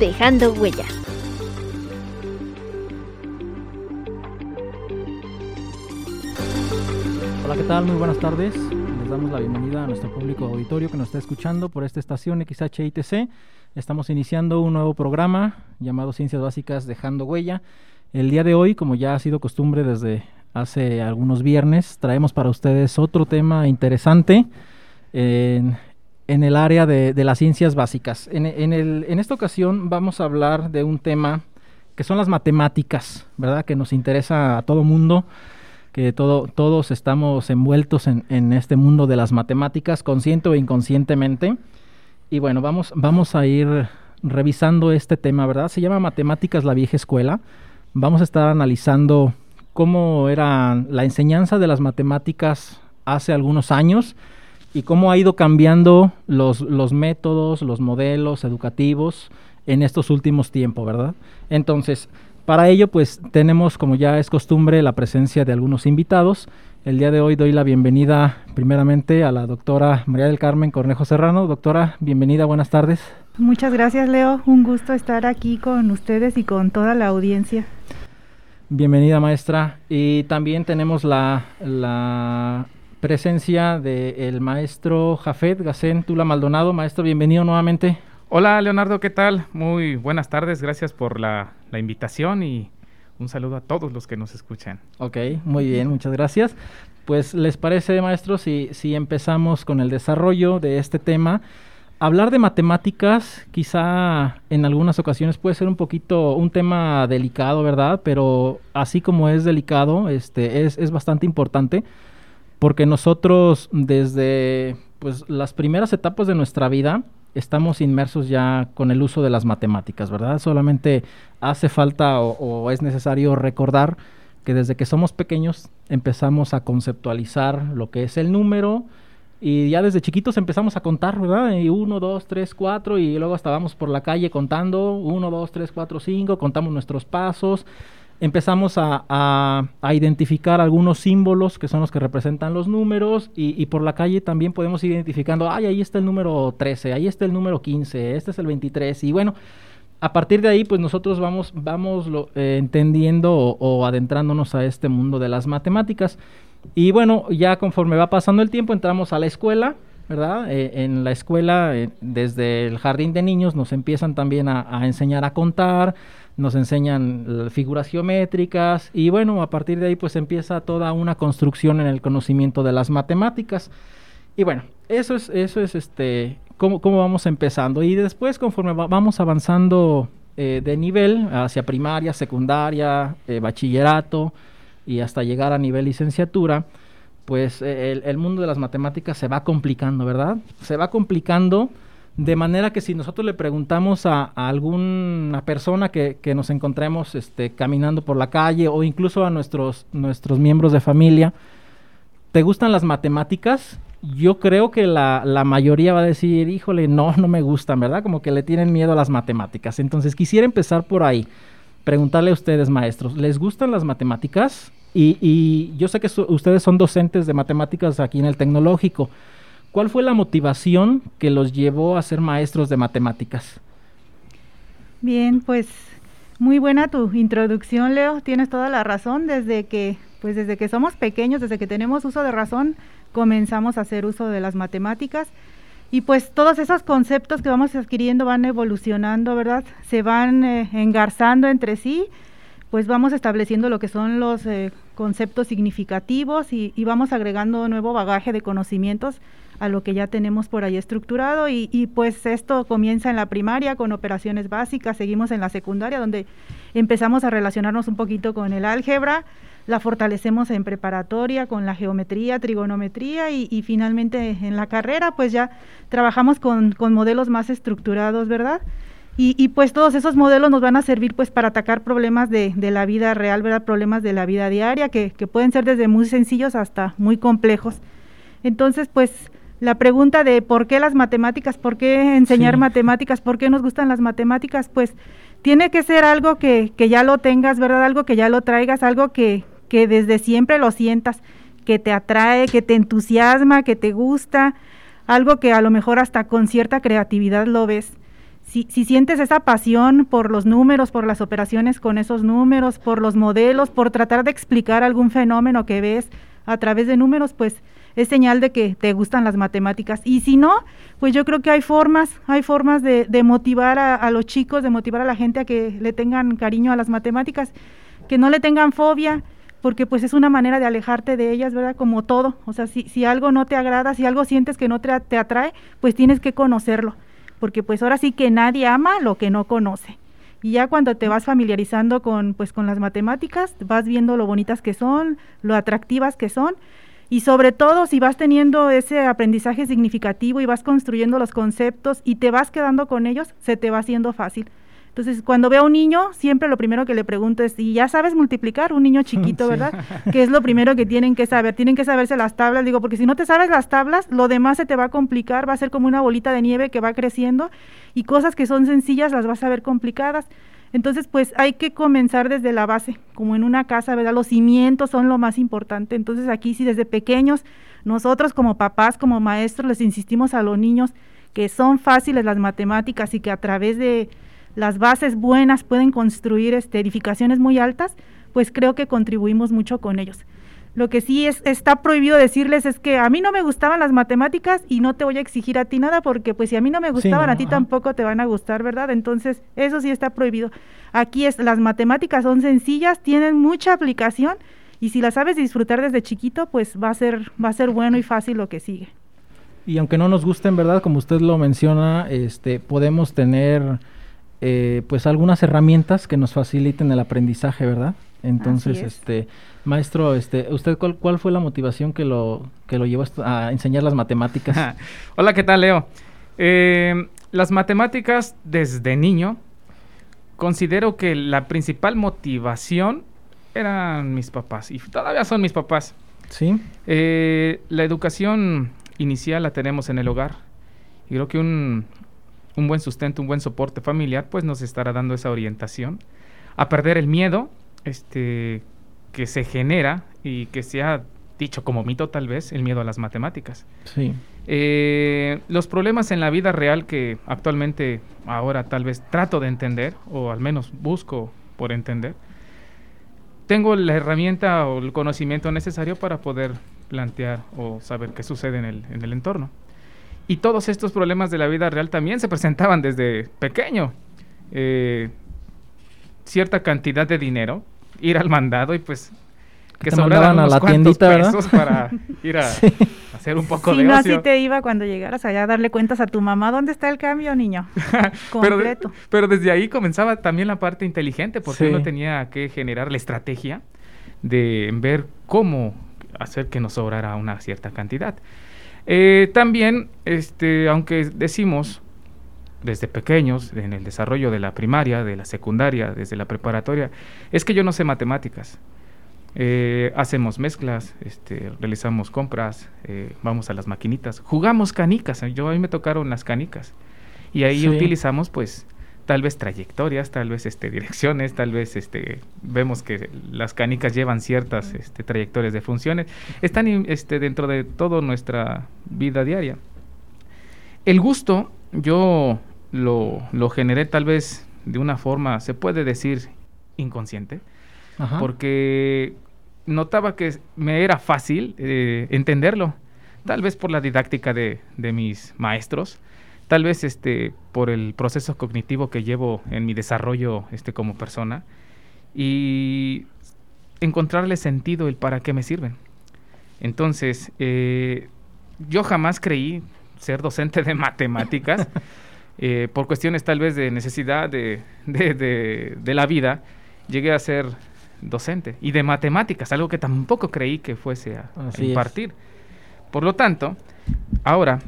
dejando huella. Hola, ¿qué tal? Muy buenas tardes. Les damos la bienvenida a nuestro público auditorio que nos está escuchando por esta estación XHITC. Estamos iniciando un nuevo programa llamado Ciencias Básicas Dejando Huella. El día de hoy, como ya ha sido costumbre desde hace algunos viernes, traemos para ustedes otro tema interesante en, el área de, las ciencias básicas. En, en, esta ocasión vamos a hablar de un tema que son las matemáticas, ¿verdad? Que nos interesa a todo mundo, que todo, todos estamos envueltos en, en este mundo de las matemáticas, consciente o inconscientemente. Y bueno, vamos a ir revisando este tema, ¿verdad? Se llama Matemáticas la vieja escuela. Vamos a estar analizando cómo era la enseñanza de las matemáticas hace algunos años y cómo ha ido cambiando los, los métodos, los modelos educativos en estos últimos tiempos, ¿verdad? Entonces, para ello, pues tenemos, como ya es costumbre, la presencia de algunos invitados. El día de hoy doy la bienvenida primeramente a la doctora María del Carmen Cornejo Serrano. Doctora, bienvenida, buenas tardes. Muchas gracias, Leo. Un gusto estar aquí con ustedes y con toda la audiencia. Bienvenida maestra. Y también tenemos la, la presencia del maestro Jafet Gacén Tula Maldonado. Maestro, bienvenido nuevamente. Hola Leonardo, ¿qué tal? Muy buenas tardes, gracias por la, la invitación y un saludo a todos los que nos escuchan. Ok, muy bien, muchas gracias. Pues les parece, maestro, si, si empezamos con el desarrollo de este tema hablar de matemáticas quizá en algunas ocasiones puede ser un poquito un tema delicado, ¿verdad? Pero así como es delicado, este, es, es bastante importante porque nosotros desde pues, las primeras etapas de nuestra vida estamos inmersos ya con el uso de las matemáticas, ¿verdad? Solamente hace falta o, es necesario recordar que desde que somos pequeños empezamos a conceptualizar lo que es el número, y ya desde chiquitos empezamos a contar, ¿verdad? Y uno, dos, tres, cuatro, y luego estábamos por la calle contando, uno, dos, tres, cuatro, cinco, contamos nuestros pasos, empezamos a, a, identificar algunos símbolos que son los que representan los números, y, y, por la calle también podemos ir identificando, ay, ahí está el número 13, ahí está el número 15, este es el 23, y bueno, a partir de ahí, pues nosotros vamos, vamos lo, eh, entendiendo o, o adentrándonos a este mundo de las matemáticas. Y bueno, ya conforme va pasando el tiempo, entramos a la escuela, ¿verdad? Eh, en la escuela, eh, desde el jardín de niños, nos empiezan también a, enseñar a contar, nos enseñan figuras geométricas y bueno, a partir de ahí pues empieza toda una construcción en el conocimiento de las matemáticas. Y bueno, eso es, eso es este, cómo, cómo vamos empezando. Y después, conforme vamos avanzando eh, de nivel hacia primaria, secundaria, bachillerato, y hasta llegar a nivel licenciatura, pues eh, el, mundo de las matemáticas se va complicando, ¿verdad? Se va complicando de manera que si nosotros le preguntamos a, alguna persona que, nos encontremos este, caminando por la calle o incluso a nuestros, nuestros miembros de familia, ¿te gustan las matemáticas? Yo creo que la, la, mayoría va a decir, híjole, no, no me gustan, ¿verdad? Como que le tienen miedo a las matemáticas. Entonces quisiera empezar por ahí preguntarle a ustedes, maestros, ¿les gustan las matemáticas? Y, yo sé que ustedes son docentes de matemáticas aquí en el tecnológico. ¿Cuál fue la motivación que los llevó a ser maestros de matemáticas? Bien, pues muy buena tu introducción, Leo. Tienes toda la razón. Desde que, pues desde que somos pequeños, desde que tenemos uso de razón, comenzamos a hacer uso de las matemáticas. Y pues todos esos conceptos que vamos adquiriendo van evolucionando, ¿verdad? Se van eh, engarzando entre sí, pues vamos estableciendo lo que son los eh, conceptos significativos y, vamos agregando nuevo bagaje de conocimientos a lo que ya tenemos por ahí estructurado y, y, pues esto comienza en la primaria con operaciones básicas, seguimos en la secundaria donde empezamos a relacionarnos un poquito con el álgebra, la fortalecemos en preparatoria con la geometría, trigonometría y, finalmente en la carrera pues ya trabajamos con, modelos más estructurados, ¿verdad? Y, pues todos esos modelos nos van a servir pues para atacar problemas de, la vida real, ¿verdad? Problemas de la vida diaria que, pueden ser desde muy sencillos hasta muy complejos. Entonces, pues la pregunta de por qué las matemáticas, por qué enseñar matemáticas, por qué nos gustan las matemáticas, pues tiene que ser algo que, que, ya lo tengas, ¿verdad? Algo que ya lo traigas, algo que, que desde siempre lo sientas, que te atrae, que te entusiasma, que te gusta, algo que a lo mejor hasta con cierta creatividad lo ves si, sientes esa pasión por los números, por las operaciones con esos números, por los modelos, por tratar de explicar algún fenómeno que ves a través de números, pues es señal de que te gustan las matemáticas. Y si no, pues yo creo que hay formas, hay formas de, motivar a, a, los chicos, de motivar a la gente a que le tengan cariño a las matemáticas, que no le tengan fobia, porque pues es una manera de alejarte de ellas, ¿verdad? Como todo. O sea, si, si algo no te agrada, si algo sientes que no te, te atrae, pues tienes que conocerlo porque pues ahora sí que nadie ama lo que no conoce. Y ya cuando te vas familiarizando con pues con las matemáticas, vas viendo lo bonitas que son, lo atractivas que son y sobre todo si vas teniendo ese aprendizaje significativo y vas construyendo los conceptos y te vas quedando con ellos, se te va haciendo fácil. Entonces, cuando veo a un niño, siempre lo primero que le pregunto es, ¿y ya sabes multiplicar? Un niño chiquito, ¿verdad? Que es lo primero que tienen que saber. Tienen que saberse las tablas, digo, porque si no te sabes las tablas, lo demás se te va a complicar, va a ser como una bolita de nieve que va creciendo y cosas que son sencillas las vas a ver complicadas. Entonces, pues hay que comenzar desde la base, como en una casa, ¿verdad? Los cimientos son lo más importante. Entonces, aquí sí desde pequeños, nosotros como papás, como maestros, les insistimos a los niños que son fáciles las matemáticas y que a través de las bases buenas pueden construir este, edificaciones muy altas, pues creo que contribuimos mucho con ellos. Lo que sí es, está prohibido decirles es que a mí no me gustaban las matemáticas y no te voy a exigir a ti nada porque pues si a mí no me gustaban, a ti tampoco te van a gustar, ¿verdad? Entonces, eso sí está prohibido. Aquí es, las matemáticas son sencillas, tienen mucha aplicación y si las sabes disfrutar desde chiquito, pues va a ser, va a ser bueno y fácil lo que sigue. Y aunque no nos gusten, ¿verdad? Como usted lo menciona, este, podemos tener eh, pues algunas herramientas que nos faciliten el aprendizaje, ¿verdad? Entonces, este, maestro, este, ¿usted cuál, fue la motivación que lo, que lo llevó a enseñar las matemáticas? Hola, ¿qué tal, Leo? Eh, las matemáticas desde niño, considero que la principal motivación eran mis papás y todavía son mis papás. Sí. Eh, la educación inicial la tenemos en el hogar y creo que un, un buen sustento, un buen soporte familiar, pues nos estará dando esa orientación a perder el miedo este, que se genera y que se ha dicho como mito tal vez, el miedo a las matemáticas. Sí. Eh, los problemas en la vida real que actualmente ahora tal vez trato de entender, o al menos busco por entender, tengo la herramienta o el conocimiento necesario para poder plantear o saber qué sucede en el, en el entorno. Y todos estos problemas de la vida real también se presentaban desde pequeño. Eh, cierta cantidad de dinero, ir al mandado y pues que sobraban a la tiendita, ¿verdad? para ir a, hacer un poco de no, así te iba cuando llegaras allá a darle cuentas a tu mamá, ¿dónde está el cambio, niño? Completo. pero, desde ahí comenzaba también la parte inteligente, porque uno tenía que generar la estrategia de ver cómo hacer que nos sobrara una cierta cantidad. Eh, también, este, aunque decimos desde pequeños, en el desarrollo de la primaria, de la secundaria, desde la preparatoria, es que yo no sé matemáticas. Eh, hacemos mezclas, este, realizamos compras, eh, vamos a las maquinitas, jugamos canicas. Yo a mí me tocaron las canicas y ahí utilizamos pues tal vez trayectorias, tal vez este, direcciones, tal vez este, vemos que las canicas llevan ciertas este, trayectorias de funciones, están este, dentro de toda nuestra vida diaria. El gusto yo lo, lo, generé tal vez de una forma, se puede decir, inconsciente, porque notaba que me era fácil eh, entenderlo, tal vez por la didáctica de, de mis maestros, tal vez este por el proceso cognitivo que llevo en mi desarrollo este como persona y encontrarle sentido el para qué me sirven. Entonces, eh, yo jamás creí ser docente de matemáticas eh, por cuestiones tal vez de necesidad de, de, la vida. Llegué a ser docente y de matemáticas, algo que tampoco creí que fuese a, impartir. Por lo tanto, ahora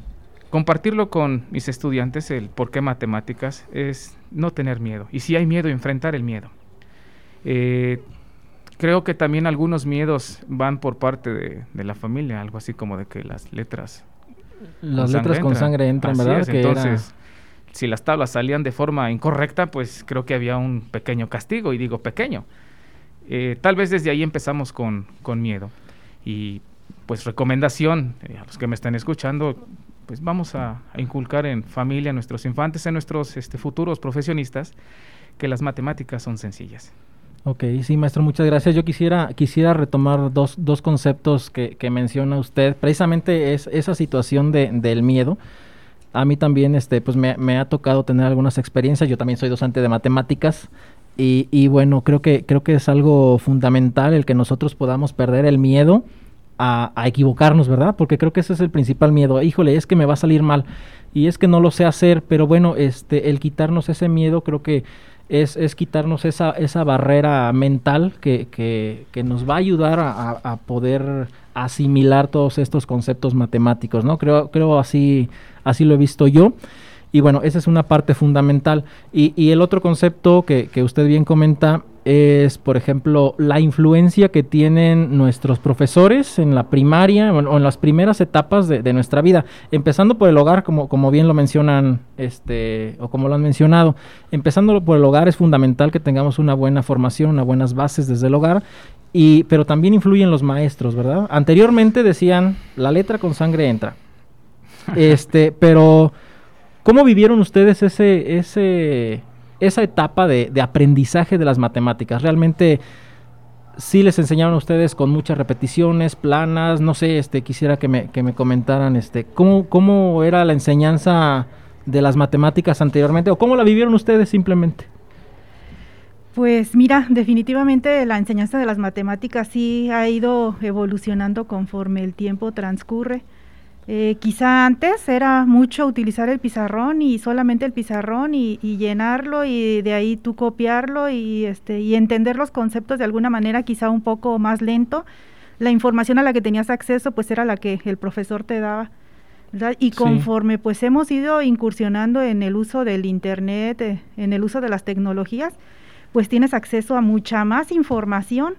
compartirlo con mis estudiantes, el por qué matemáticas, es no tener miedo. Y si hay miedo, enfrentar el miedo. Eh, creo que también algunos miedos van por parte de, la familia, algo así como de que las letras... Las letras con sangre entran, ¿verdad? entonces, si las tablas salían de forma incorrecta, pues creo que había un pequeño castigo, y digo pequeño. Eh, tal vez desde ahí empezamos con, con miedo. Y pues recomendación eh, a los que me están escuchando, pues vamos a, inculcar en familia, en nuestros infantes, en nuestros este, futuros profesionistas, que las matemáticas son sencillas. Ok, sí, maestro, muchas gracias. Yo quisiera, quisiera retomar dos, dos conceptos que, que, menciona usted. Precisamente es esa situación de, del miedo. A mí también este, pues me, ha tocado tener algunas experiencias. Yo también soy docente de matemáticas. Y, y, bueno, creo que, creo que es algo fundamental el que nosotros podamos perder el miedo a, equivocarnos, ¿verdad? Porque creo que ese es el principal miedo. Híjole, es que me va a salir mal. Y es que no lo sé hacer, pero bueno, este, el quitarnos ese miedo creo que es, es quitarnos esa, esa barrera mental que, que, que nos va a ayudar a, a, poder asimilar todos estos conceptos matemáticos, ¿no? Creo, creo así, así lo he visto yo. Y bueno, esa es una parte fundamental. Y, el otro concepto que, que usted bien comenta es, por ejemplo, la influencia que tienen nuestros profesores en la primaria o en las primeras etapas de, nuestra vida, empezando por el hogar, como, como bien lo mencionan, este, o como lo han mencionado, empezando por el hogar es fundamental que tengamos una buena formación, unas buenas bases desde el hogar, y, pero también influyen los maestros, ¿verdad? Anteriormente decían, la letra con sangre entra, este, pero ¿cómo vivieron ustedes ese, ese esa etapa de, aprendizaje de las matemáticas. Realmente sí les enseñaron a ustedes con muchas repeticiones, planas, no sé, este, quisiera que me, que me comentaran este, ¿cómo, cómo era la enseñanza de las matemáticas anteriormente o cómo la vivieron ustedes simplemente. Pues mira, definitivamente la enseñanza de las matemáticas sí ha ido evolucionando conforme el tiempo transcurre. Eh, quizá antes era mucho utilizar el pizarrón y solamente el pizarrón y, llenarlo y de ahí tú copiarlo y, este, y entender los conceptos de alguna manera quizá un poco más lento. La información a la que tenías acceso pues era la que el profesor te daba. Y conforme pues hemos ido incursionando en el uso del Internet, eh, en el uso de las tecnologías, pues tienes acceso a mucha más información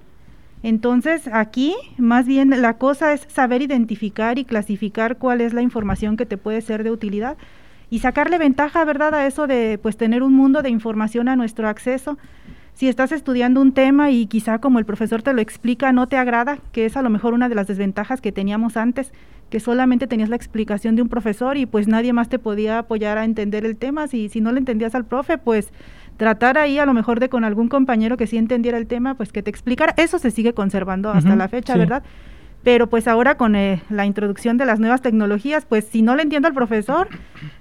entonces, aquí más bien la cosa es saber identificar y clasificar cuál es la información que te puede ser de utilidad y sacarle ventaja, ¿verdad?, a eso de pues tener un mundo de información a nuestro acceso. Si estás estudiando un tema y quizá como el profesor te lo explica no te agrada, que es a lo mejor una de las desventajas que teníamos antes, que solamente tenías la explicación de un profesor y pues nadie más te podía apoyar a entender el tema, si si no le entendías al profe, pues tratar ahí a lo mejor de con algún compañero que sí entendiera el tema, pues que te explicara. Eso se sigue conservando hasta la fecha, ¿verdad? Pero pues ahora con eh, la introducción de las nuevas tecnologías, pues si no le entiendo al profesor,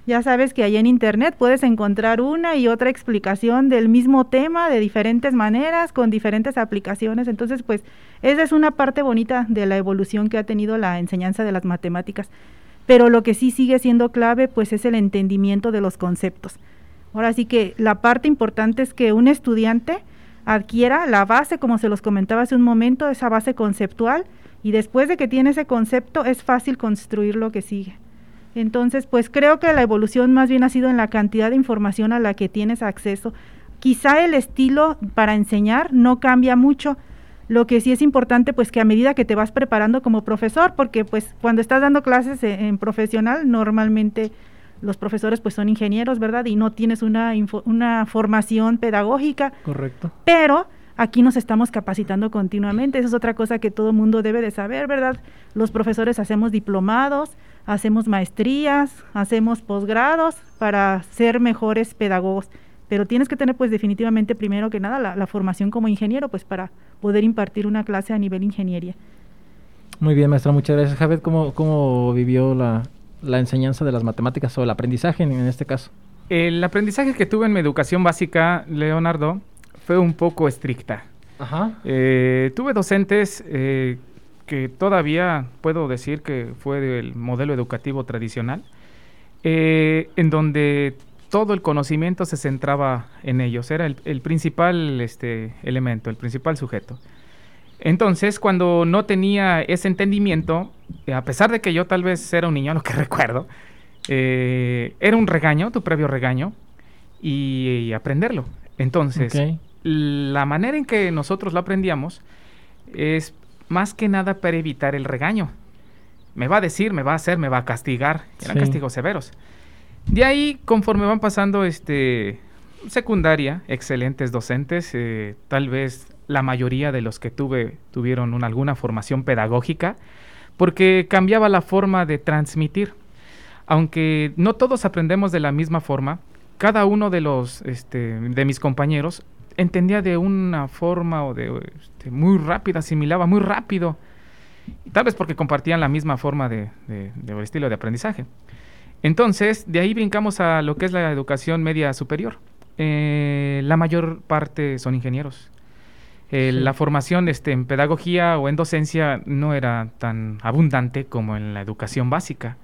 ya sabes que ahí en internet puedes encontrar una y otra explicación del mismo tema de diferentes maneras, con diferentes aplicaciones. Entonces, pues esa es una parte bonita de la evolución que ha tenido la enseñanza de las matemáticas. Pero lo que sí sigue siendo clave, pues es el entendimiento de los conceptos. Ahora sí que la parte importante es que un estudiante adquiera la base, como se los comentaba hace un momento, esa base conceptual, y después de que tiene ese concepto es fácil construir lo que sigue. Entonces, pues creo que la evolución más bien ha sido en la cantidad de información a la que tienes acceso. Quizá el estilo para enseñar no cambia mucho. Lo que sí es importante, pues que a medida que te vas preparando como profesor, porque pues cuando estás dando clases en, en profesional, normalmente los profesores pues son ingenieros, ¿verdad? Y no tienes una, una formación pedagógica. Correcto. Pero aquí nos estamos capacitando continuamente. Esa es otra cosa que todo mundo debe de saber, ¿verdad? Los profesores hacemos diplomados, hacemos maestrías, hacemos posgrados para ser mejores pedagogos. Pero tienes que tener pues definitivamente primero que nada la, la formación como ingeniero pues para poder impartir una clase a nivel ingeniería. Muy bien, maestra, muchas gracias. Javed, ¿cómo, cómo vivió la, la enseñanza de las matemáticas o el aprendizaje en, este caso? El aprendizaje que tuve en mi educación básica, Leonardo, fue un poco estricta. Ajá. Eh, tuve docentes eh, que todavía puedo decir que fue del modelo educativo tradicional, eh, en donde todo el conocimiento se centraba en ellos, era el, el principal este, elemento, el principal sujeto. Entonces, cuando no tenía ese entendimiento, a pesar de que yo tal vez era un niño, lo que recuerdo, eh, era un regaño, tu previo regaño, y, aprenderlo. Entonces, la manera en que nosotros lo aprendíamos es más que nada para evitar el regaño. Me va a decir, me va a hacer, me va a castigar. Eran castigos severos. De ahí, conforme van pasando este secundaria, excelentes docentes, eh, tal vez la mayoría de los que tuve tuvieron alguna formación pedagógica, porque cambiaba la forma de transmitir. Aunque no todos aprendemos de la misma forma, cada uno de los este, de mis compañeros entendía de una forma o de este, muy rápida, asimilaba muy rápido, tal vez porque compartían la misma forma de, estilo de aprendizaje. Entonces, de ahí brincamos a lo que es la educación media superior. Eh, la mayor parte son ingenieros. Eh, la formación este, en pedagogía o en docencia no era tan abundante como en la educación básica.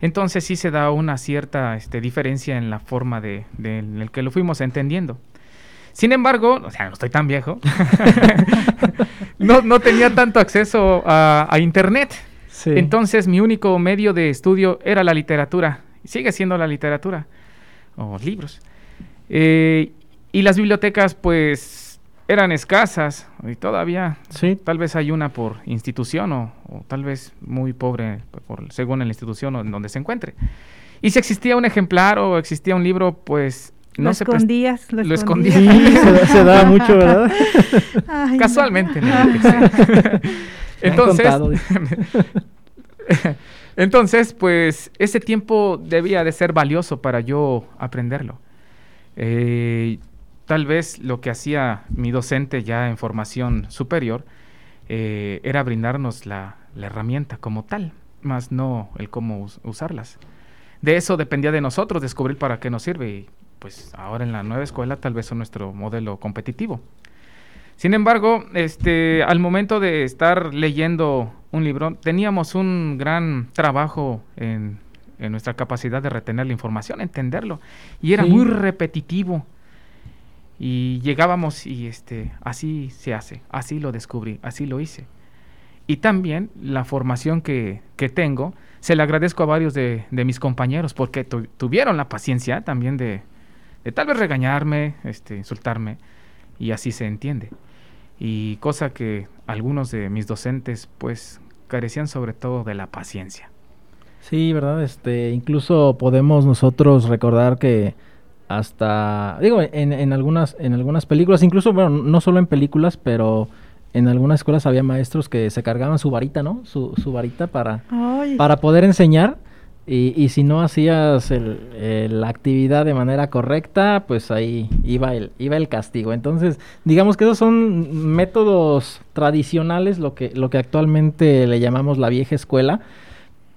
Entonces sí se da una cierta este, diferencia en la forma de, en el que lo fuimos entendiendo. Sin embargo, o sea, no estoy tan viejo, no, tenía tanto acceso a, Internet. Entonces mi único medio de estudio era la literatura. Sigue siendo la literatura o libros. Eh, y las bibliotecas, pues eran escasas y todavía sí. tal vez hay una por institución o, tal vez muy pobre por, según la institución en donde se encuentre. Y si existía un ejemplar o existía un libro, pues no lo se escondías, lo, escondías. se, da mucho, ¿verdad? Casualmente. entonces, entonces, pues ese tiempo debía de ser valioso para yo aprenderlo. Eh, tal vez lo que hacía mi docente ya en formación superior eh, era brindarnos la, herramienta como tal, más no el cómo usarlas. De eso dependía de nosotros descubrir para qué nos sirve y pues ahora en la nueva escuela tal vez es nuestro modelo competitivo. Sin embargo, este, al momento de estar leyendo un libro, teníamos un gran trabajo en, nuestra capacidad de retener la información, entenderlo, y era muy repetitivo y llegábamos y este, así se hace, así lo descubrí, así lo hice. Y también la formación que, que tengo, se le agradezco a varios de, de mis compañeros porque tuvieron la paciencia también de, de, tal vez regañarme, este, insultarme, y así se entiende. Y cosa que algunos de mis docentes pues carecían sobre todo de la paciencia. Sí, verdad, este, incluso podemos nosotros recordar que hasta, digo, en, en, algunas, en algunas películas, incluso, bueno, no solo en películas, pero en algunas escuelas había maestros que se cargaban su varita, ¿no? Su, su varita para, para poder enseñar. Y, y si no hacías el, la actividad de manera correcta, pues ahí iba el, iba el castigo. Entonces, digamos que esos son métodos tradicionales, lo que, lo que actualmente le llamamos la vieja escuela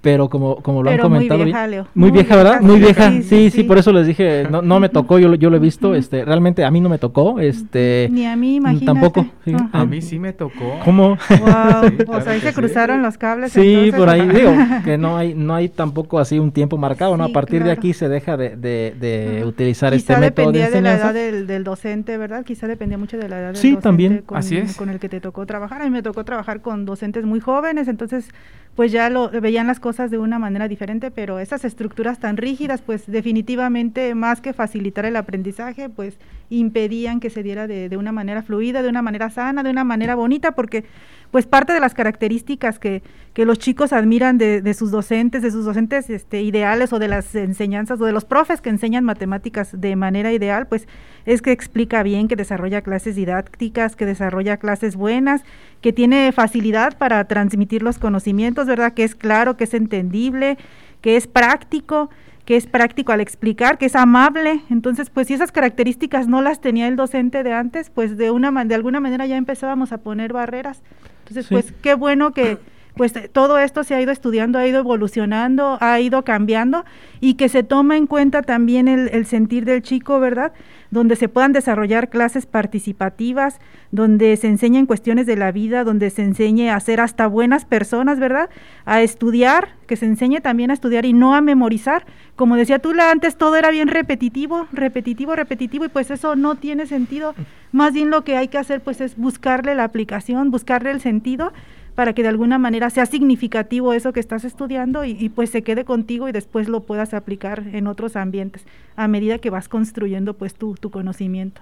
pero como, como lo han comentado. Muy vieja, Leo. Muy, vieja, ¿verdad? Muy vieja. Sí sí, por eso les dije, no, no me tocó, yo, yo lo he visto, este, realmente a mí no me tocó, este. Ni a mí, imagínate. Tampoco. A mí sí me tocó. ¿Cómo? Wow, pues ahí se cruzaron los cables. Sí, por ahí digo, que no hay, no hay tampoco así un tiempo marcado, ¿no? A partir de aquí se deja de, de, de utilizar este método de dependía de la edad del, del, docente, ¿verdad? Quizá dependía mucho de la edad del sí, también. Con, así es. con el que te tocó trabajar. A mí me tocó trabajar con docentes muy jóvenes, entonces pues ya lo veían las cosas de una manera diferente, pero esas estructuras tan rígidas, pues definitivamente más que facilitar el aprendizaje, pues impedían que se diera de, una manera fluida, de una manera sana, de una manera bonita, porque pues parte de las características que, que los chicos admiran de, de, sus docentes, de sus docentes este, ideales o de las enseñanzas o de los profes que enseñan matemáticas de manera ideal, pues es que explica bien, que desarrolla clases didácticas, que desarrolla clases buenas, que tiene facilidad para transmitir los conocimientos, ¿verdad? Que es claro, que es entendible, que es práctico que es práctico al explicar, que es amable. Entonces, pues si esas características no las tenía el docente de antes, pues de una de alguna manera ya empezábamos a poner barreras. Entonces, pues qué bueno que pues todo esto se ha ido estudiando, ha ido evolucionando, ha ido cambiando y que se toma en cuenta también el, sentir del chico, ¿verdad? donde se puedan desarrollar clases participativas, donde se enseñen cuestiones de la vida, donde se enseñe a ser hasta buenas personas, ¿verdad? A estudiar, que se enseñe también a estudiar y no a memorizar. Como decía tú antes, todo era bien repetitivo, repetitivo, repetitivo, y pues eso no tiene sentido. Más bien lo que hay que hacer pues es buscarle la aplicación, buscarle el sentido para que de alguna manera sea significativo eso que estás estudiando y, pues se quede contigo y después lo puedas aplicar en otros ambientes a medida que vas construyendo pues tu, tu conocimiento.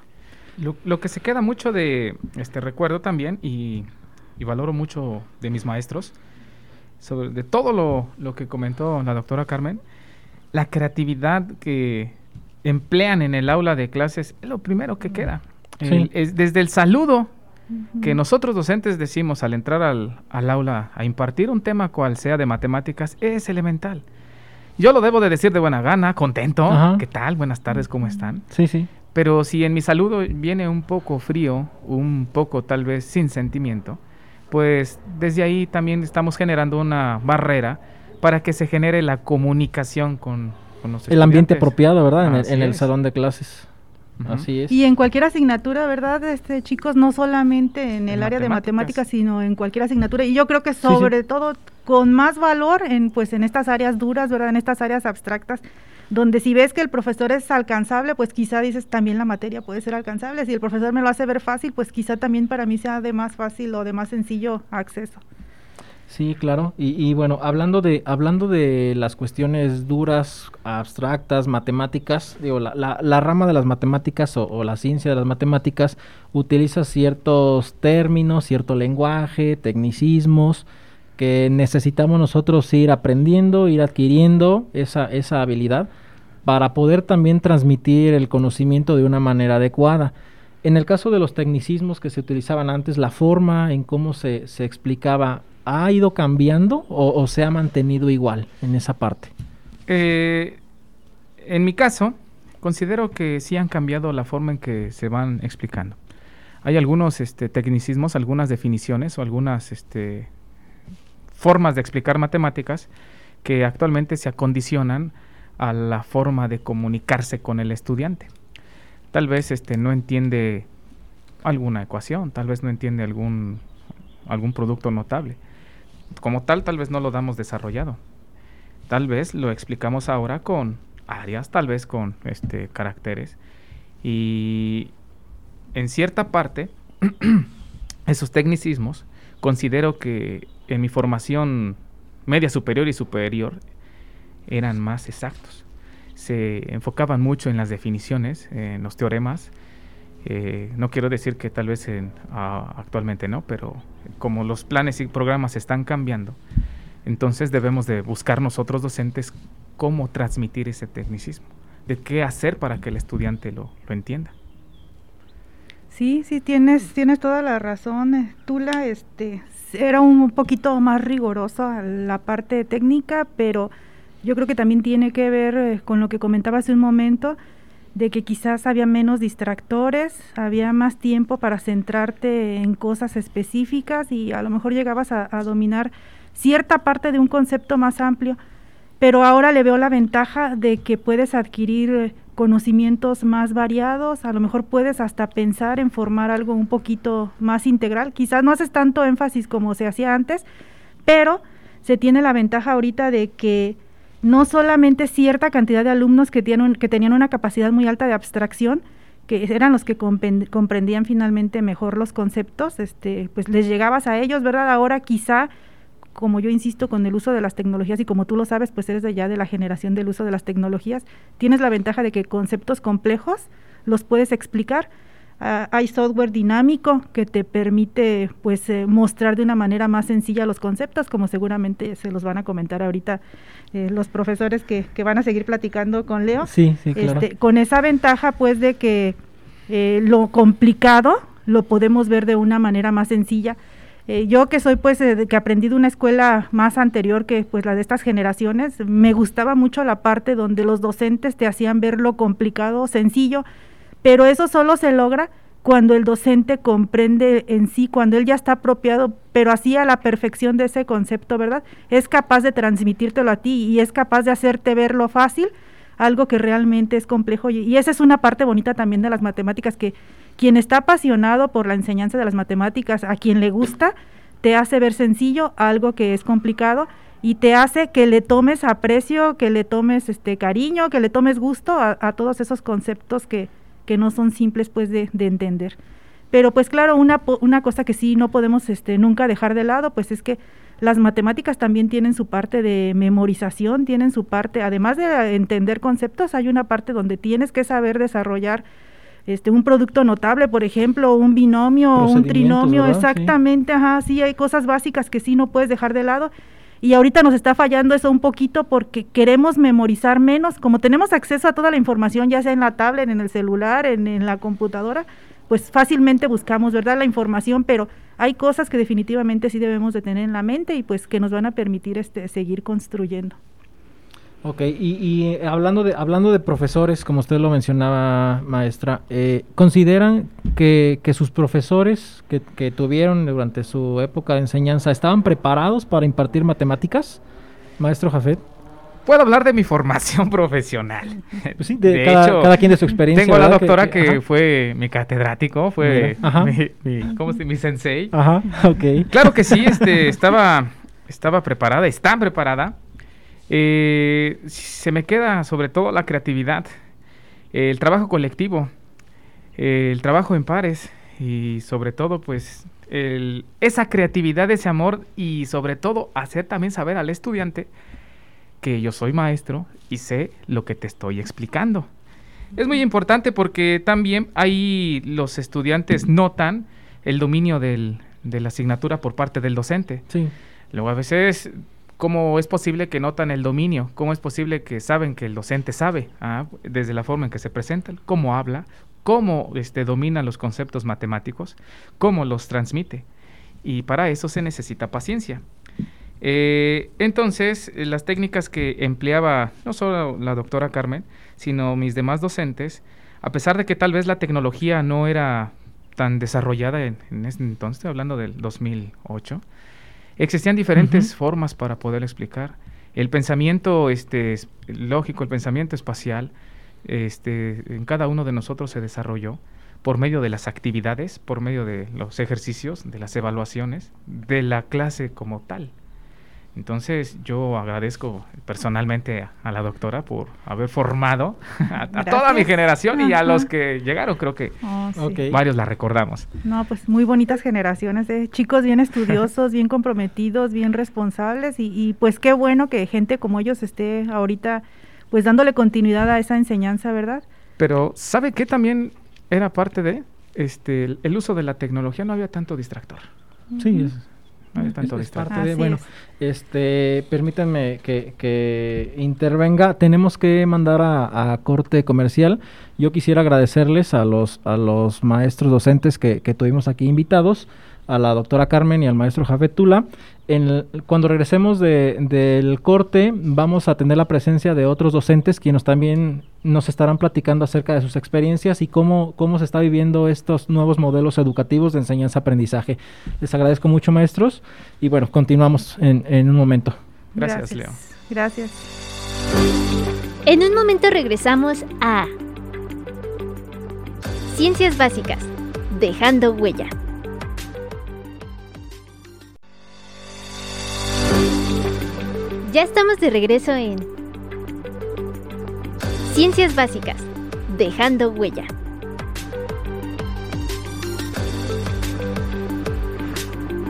Lo, que se queda mucho de este recuerdo también y, valoro mucho de mis maestros, sobre de todo lo, lo que comentó la doctora Carmen, la creatividad que emplean en el aula de clases es lo primero que queda. es desde el saludo que nosotros docentes decimos al entrar al, aula a impartir un tema cual sea de matemáticas es elemental. Yo lo debo de decir de buena gana, contento. ¿Qué tal? Buenas tardes, ¿cómo están? Sí, sí. Pero si en mi saludo viene un poco frío, un poco tal vez sin sentimiento, pues desde ahí también estamos generando una barrera para que se genere la comunicación con, con los El ambiente apropiado, ¿verdad? en el salón de clases. Así es. Y en cualquier asignatura, ¿verdad? Este, chicos, no solamente en el área de matemáticas, sino en cualquier asignatura. Y yo creo que sobre todo con más valor en pues en estas áreas duras, ¿verdad? En estas áreas abstractas, donde si ves que el profesor es alcanzable, pues quizá dices también la materia puede ser alcanzable. Si el profesor me lo hace ver fácil, pues quizá también para mí sea de más fácil o de más sencillo acceso. Sí, claro. Y, bueno, hablando de, hablando de las cuestiones duras, abstractas, matemáticas, digo, la, la, rama de las matemáticas o, la ciencia de las matemáticas utiliza ciertos términos, cierto lenguaje, tecnicismos, que necesitamos nosotros ir aprendiendo, ir adquiriendo esa, esa habilidad para poder también transmitir el conocimiento de una manera adecuada. En el caso de los tecnicismos que se utilizaban antes, la forma en cómo se, se explicaba ha ido cambiando o, se ha mantenido igual en esa parte? Eh, en mi caso, considero que sí han cambiado la forma en que se van explicando. Hay algunos este, tecnicismos, algunas definiciones o algunas este, formas de explicar matemáticas que actualmente se acondicionan a la forma de comunicarse con el estudiante. Tal vez este, no entiende alguna ecuación, tal vez no entiende algún, algún producto notable como tal tal vez no lo damos desarrollado. Tal vez lo explicamos ahora con áreas, tal vez con este caracteres y en cierta parte esos tecnicismos considero que en mi formación media superior y superior eran más exactos. Se enfocaban mucho en las definiciones, en los teoremas, eh, no quiero decir que tal vez actualmente no, pero como los planes y programas están cambiando, entonces debemos de buscar nosotros docentes cómo transmitir ese tecnicismo, de qué hacer para que el estudiante lo, entienda. Sí, sí, tienes, tienes toda la razón. Eh, Tula este, era un poquito más riguroso a la parte técnica, pero yo creo que también tiene que ver eh, con lo que comentaba hace un momento, de que quizás había menos distractores, había más tiempo para centrarte en cosas específicas y a lo mejor llegabas a, dominar cierta parte de un concepto más amplio, pero ahora le veo la ventaja de que puedes adquirir conocimientos más variados, a lo mejor puedes hasta pensar en formar algo un poquito más integral, quizás no haces tanto énfasis como se hacía antes, pero se tiene la ventaja ahorita de que no solamente cierta cantidad de alumnos que, tienen, que tenían una capacidad muy alta de abstracción, que eran los que comprendían finalmente mejor los conceptos, este, pues les llegabas a ellos, ¿verdad? Ahora quizá, como yo insisto, con el uso de las tecnologías y como tú lo sabes, pues eres de ya de la generación del uso de las tecnologías, tienes la ventaja de que conceptos complejos los puedes explicar Ah, hay software dinámico que te permite pues eh, mostrar de una manera más sencilla los conceptos, como seguramente se los van a comentar ahorita eh, los profesores que, que, van a seguir platicando con Leo. Sí, sí, claro. Este, con esa ventaja pues de que eh, lo complicado lo podemos ver de una manera más sencilla. yo que soy pues que aprendí de una escuela más anterior que pues la de estas generaciones, me gustaba mucho la parte donde los docentes te hacían ver lo complicado, sencillo, pero eso solo se logra cuando el docente comprende en sí, cuando él ya está apropiado, pero así a la perfección de ese concepto, ¿verdad? Es capaz de transmitírtelo a ti y es capaz de hacerte verlo fácil, algo que realmente es complejo. Y, esa es una parte bonita también de las matemáticas, que quien está apasionado por la enseñanza de las matemáticas, a quien le gusta, te hace ver sencillo algo que es complicado y te hace que le tomes aprecio, que le tomes este cariño, que le tomes gusto a todos esos conceptos que, que no son simples pues de, entender. Pero pues claro, una, una cosa que sí no podemos este, nunca dejar de lado, pues es que las matemáticas también tienen su parte de memorización, tienen su parte, además de entender conceptos, hay una parte donde tienes que saber desarrollar este un producto notable, por ejemplo, un binomio, un trinomio, exactamente, ajá, sí hay cosas básicas que sí no puedes dejar de lado. Y ahorita nos está fallando eso un poquito porque queremos memorizar menos, como tenemos acceso a toda la información, ya sea en la tablet, en el celular, en, la computadora, pues fácilmente buscamos, ¿verdad? La información, pero hay cosas que definitivamente sí debemos de tener en la mente y pues que nos van a permitir este, seguir construyendo. Ok, y, eh, hablando, de, hablando de profesores, como usted lo mencionaba, maestra, eh, ¿consideran que, sus profesores que, que, tuvieron durante su época de enseñanza estaban preparados para impartir matemáticas, maestro Jafet? Puedo hablar de mi formación profesional. Pues sí, de, cada, quien de su experiencia. Tengo la doctora que, fue mi catedrático, fue mi, ¿cómo se, mi sensei. Ajá, ok. Claro que sí, este, estaba, estaba preparada, está preparada eh, se me queda sobre todo la creatividad, el trabajo colectivo, el trabajo en pares y sobre todo pues esa creatividad, ese amor y sobre todo hacer también saber al estudiante que yo soy maestro y sé lo que te estoy explicando. Es muy importante porque también ahí los estudiantes notan el dominio de la asignatura por parte del docente. Sí. Luego a veces ¿Cómo es posible que notan el dominio? ¿Cómo es posible que saben que el docente sabe? Ah, desde la forma en que se presenta, cómo habla, cómo este, domina los conceptos matemáticos, cómo los transmite. Y para eso se necesita paciencia. Eh, entonces, eh, las técnicas que empleaba no solo la doctora Carmen, sino mis demás docentes, a pesar de que tal vez la tecnología no era tan desarrollada en, en ese entonces, hablando del 2008, Existían diferentes formas para poder explicar. El pensamiento este, lógico, el pensamiento espacial, este, en cada uno de nosotros se desarrolló por medio de las actividades, por medio de los ejercicios, de las evaluaciones, de la clase como tal. Entonces yo agradezco personalmente a, la doctora por haber formado a, toda mi generación y a los que llegaron, creo que oh, varios la recordamos. No, pues muy bonitas generaciones de chicos bien estudiosos, bien comprometidos, bien responsables y, y, pues qué bueno que gente como ellos esté ahorita pues dándole continuidad a esa enseñanza, ¿verdad? Pero ¿sabe qué también era parte de? Este, el, uso de la tecnología no había tanto distractor. Sí, es bueno, este, permítanme que, intervenga. Tenemos que mandar a, corte comercial. Yo quisiera agradecerles a los, a los maestros docentes que, que tuvimos aquí invitados a la doctora Carmen y al maestro Jafet Tula. En cuando regresemos del corte, vamos a tener la presencia de otros docentes quienes también nos estarán platicando acerca de sus experiencias y cómo, cómo se está viviendo estos nuevos modelos educativos de enseñanza-aprendizaje. Les agradezco mucho, maestros, y bueno, continuamos en, en un momento. Gracias, Leo. Gracias. En un momento regresamos a Ciencias Básicas, dejando huella. Ya estamos de regreso en Ciencias Básicas, dejando huella.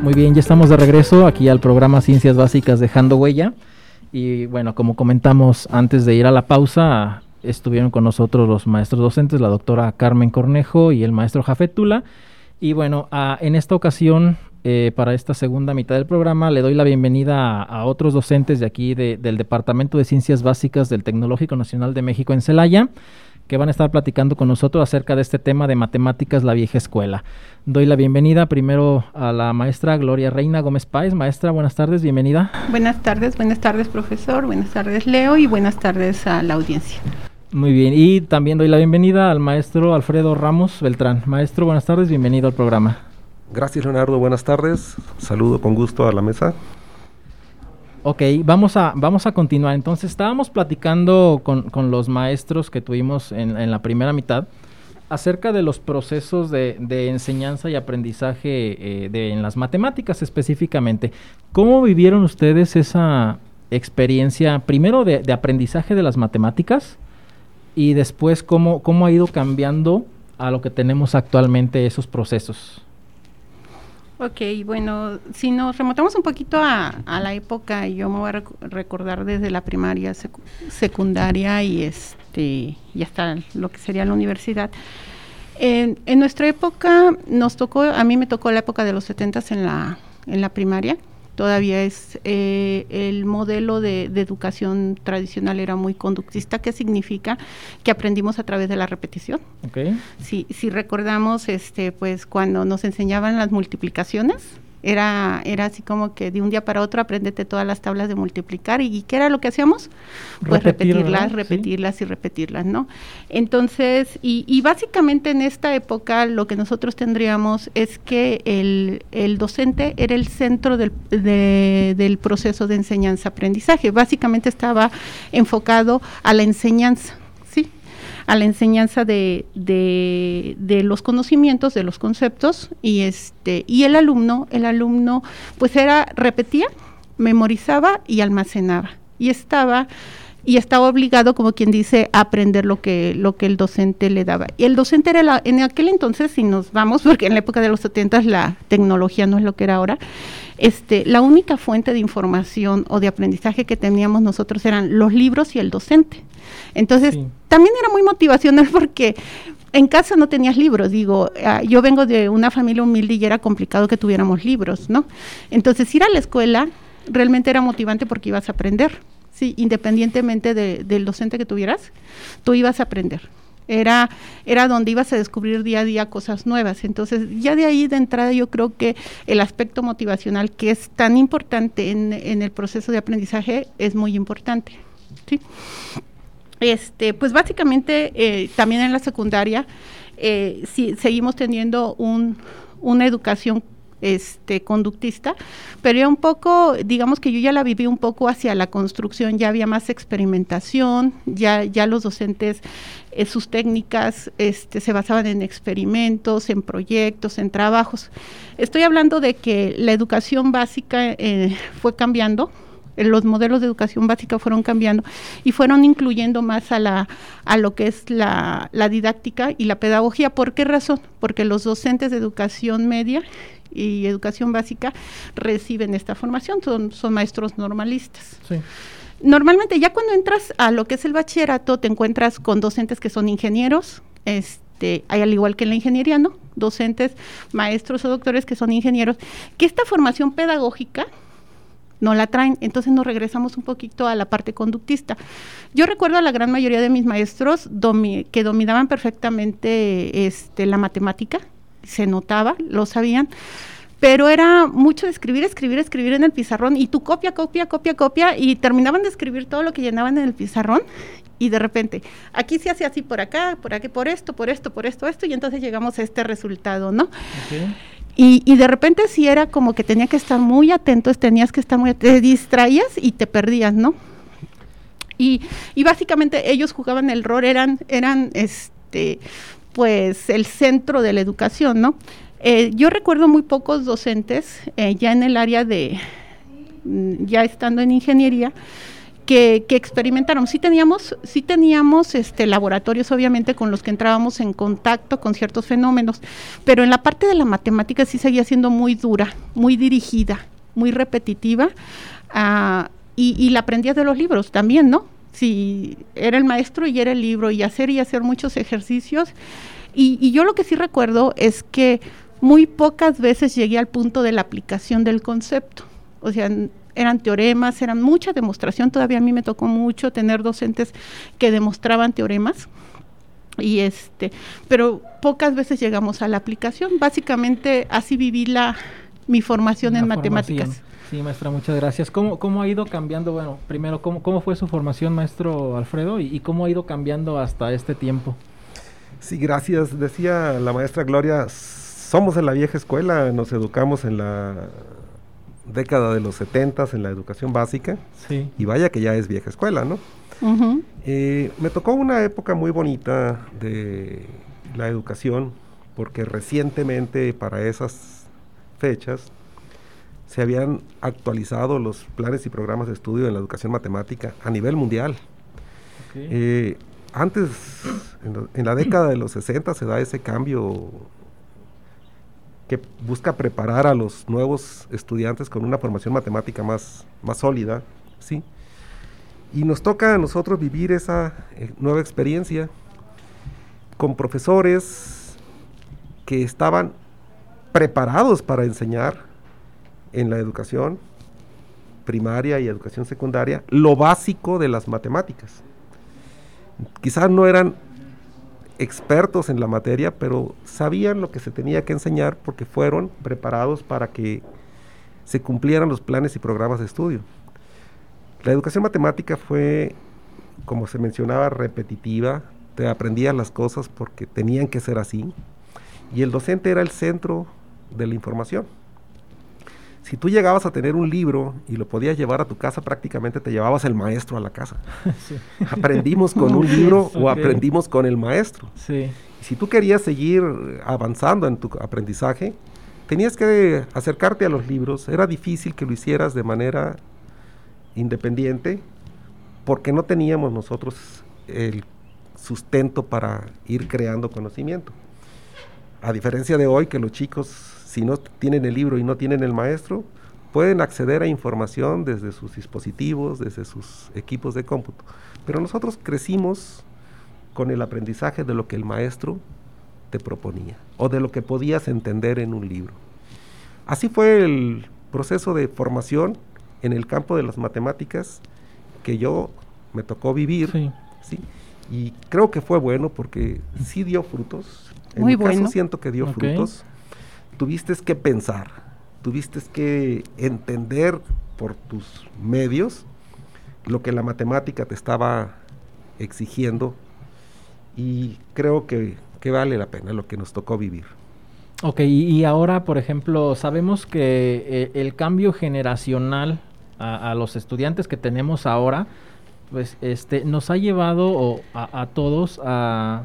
Muy bien, ya estamos de regreso aquí al programa Ciencias Básicas Dejando Huella. Y bueno, como comentamos antes de ir a la pausa, estuvieron con nosotros los maestros docentes, la doctora Carmen Cornejo y el maestro Jafetula. Y bueno, en esta ocasión eh, para esta segunda mitad del programa le doy la bienvenida a, otros docentes de aquí del Departamento de Ciencias Básicas del Tecnológico Nacional de México en Celaya, que van a estar platicando con nosotros acerca de este tema de matemáticas, la vieja escuela. Doy la bienvenida primero a la maestra Gloria Reina Gómez Páez. Maestra, buenas tardes, bienvenida. Buenas tardes, buenas tardes profesor, buenas tardes Leo y buenas tardes a la audiencia. Muy bien, y también doy la bienvenida al maestro Alfredo Ramos Beltrán. Maestro, buenas tardes, bienvenido al programa. Gracias Leonardo, buenas tardes. Saludo con gusto a la mesa. Ok, vamos a, vamos a continuar. Entonces estábamos platicando con, los maestros que tuvimos en, la primera mitad acerca de los procesos de, enseñanza y aprendizaje eh, de, en las matemáticas específicamente. ¿Cómo vivieron ustedes esa experiencia, primero de, aprendizaje de las matemáticas y después cómo, cómo ha ido cambiando a lo que tenemos actualmente esos procesos. Ok, bueno, si nos remontamos un poquito a, la época, yo me voy a recordar desde la primaria, secundaria y este y hasta lo que sería la universidad. En, en, nuestra época nos tocó, a mí me tocó la época de los 70 en la, en la primaria, todavía es eh, el modelo de, educación tradicional era muy conductista, ¿qué significa? Que aprendimos a través de la repetición. Okay. Si, si recordamos, este, pues cuando nos enseñaban las multiplicaciones, era, era así como que de un día para otro aprendete todas las tablas de multiplicar. ¿Y, qué era lo que hacíamos? Pues repetirlas, repetirlas y repetirlas, ¿no? Entonces, y, y, básicamente en esta época lo que nosotros tendríamos es que el, el docente era el centro del, del proceso de enseñanza-aprendizaje. Básicamente estaba enfocado a la enseñanza a la enseñanza de, de, los conocimientos, de los conceptos, y este, y el alumno, el alumno, pues era, repetía, memorizaba y almacenaba. Y estaba y estaba obligado, como quien dice, a aprender lo que, lo que el docente le daba. Y el docente era, la, en aquel entonces, si nos vamos, porque en la época de los 70 la tecnología no es lo que era ahora, este, la única fuente de información o de aprendizaje que teníamos nosotros eran los libros y el docente. Entonces, también era muy motivacional porque en casa no tenías libros, digo, ah, yo vengo de una familia humilde y era complicado que tuviéramos libros, ¿no? Entonces, ir a la escuela realmente era motivante porque ibas a aprender, Independientemente del docente que tuvieras, tú ibas a aprender. Era, era donde ibas a descubrir día a día cosas nuevas. Entonces, ya de ahí de entrada yo creo que el aspecto motivacional que es tan importante en, el proceso de aprendizaje es muy importante. Este, pues básicamente eh, también en la secundaria eh, seguimos teniendo un, una educación este, conductista, pero ya un poco, digamos que yo ya la viví un poco hacia la construcción, ya había más experimentación, ya, ya los docentes, eh, sus técnicas este, se basaban en experimentos, en proyectos, en trabajos. Estoy hablando de que la educación básica fue cambiando, los modelos de educación básica fueron cambiando y fueron incluyendo más a, la, a lo que es la, didáctica y la pedagogía. ¿Por qué razón? Porque los docentes de educación media y educación básica reciben esta formación, son, son maestros normalistas. Normalmente ya cuando entras a lo que es el bachillerato te encuentras con docentes que son ingenieros, este, hay al igual que en la ingeniería, ¿no? Docentes, maestros o doctores que son ingenieros, que esta formación pedagógica no la traen. Entonces nos regresamos un poquito a la parte conductista. Yo recuerdo a la gran mayoría de mis maestros que dominaban perfectamente este, la matemática, se notaba, lo sabían, pero era mucho de escribir, escribir, escribir en el pizarrón y tú copia, copia, copia, copia y terminaban de escribir todo lo que llenaban en el pizarrón y de repente, aquí se hace así por acá, por aquí, por esto, por esto, por esto, esto y entonces llegamos a este resultado, ¿no? Y, y, de repente si era como que tenía que estar muy atentos, tenías que estar muy te distraías y te perdías, ¿no? Y, y básicamente ellos jugaban el rol, eran, eran este, pues el centro de la educación, ¿no? Eh, yo recuerdo muy pocos docentes eh, ya en el área de, mm, ya estando en ingeniería, que, experimentaron. Sí teníamos, sí teníamos este, laboratorios, obviamente, con los que entrábamos en contacto con ciertos fenómenos, pero en la parte de la matemática sí seguía siendo muy dura, muy dirigida, muy repetitiva, ah, y, la aprendías de los libros también, ¿no? Si era el maestro y era el libro, y hacer y hacer muchos ejercicios. Y, y yo lo que sí recuerdo es que muy pocas veces llegué al punto de la aplicación del concepto. O sea, eran teoremas, eran mucha demostración, todavía a mí me tocó mucho tener docentes que demostraban teoremas y este, pero pocas veces llegamos a la aplicación. Básicamente así viví la mi formación en matemáticas. Sí, maestra, muchas gracias. ¿Cómo, cómo ha ido cambiando? Bueno, primero, ¿cómo, cómo fue su formación, maestro Alfredo? Y, y, cómo ha ido cambiando hasta este tiempo? Sí, gracias. Decía la maestra Gloria, somos en la vieja escuela, nos educamos en la década de los 70 en la educación básica. Sí. Y vaya que ya es vieja escuela, ¿no? Eh, me tocó una época muy bonita de la educación, porque recientemente para esas fechas se habían actualizado los planes y programas de estudio en la educación matemática a nivel mundial. Eh, antes, en, la década de los 60 se da ese cambio que busca preparar a los nuevos estudiantes con una formación matemática más, más sólida, ¿sí? Y nos toca a nosotros vivir esa eh, nueva experiencia con profesores que estaban preparados para enseñar en la educación primaria y educación secundaria lo básico de las matemáticas. Quizás no eran expertos en la materia, pero sabían lo que se tenía que enseñar porque fueron preparados para que se cumplieran los planes y programas de estudio. La educación matemática fue, como se mencionaba, repetitiva, te aprendías las cosas porque tenían que ser así, y el docente era el centro de la información. Si tú llegabas a tener un libro y lo podías llevar a tu casa, prácticamente te llevabas el maestro a la casa. Aprendimos con un libro o aprendimos con el maestro. Si tú querías seguir avanzando en tu aprendizaje, tenías que acercarte a los libros. Era difícil que lo hicieras de manera independiente porque no teníamos nosotros el sustento para ir creando conocimiento. A diferencia de hoy que los chicos, si no tienen el libro y no tienen el maestro, pueden acceder a información desde sus dispositivos, desde sus equipos de cómputo. Pero nosotros crecimos con el aprendizaje de lo que el maestro te proponía o de lo que podías entender en un libro. Así fue el proceso de formación en el campo de las matemáticas que yo me tocó vivir. Sí. Y creo que fue bueno porque sí dio frutos. En Muy mi bueno. caso siento que dio frutos. Tuviste que pensar, tuviste que entender por tus medios lo que la matemática te estaba exigiendo y creo que, que vale la pena lo que nos tocó vivir. Ok, y, ahora, por ejemplo, sabemos que eh, el cambio generacional a, los estudiantes que tenemos ahora, pues este, nos ha llevado a, todos a,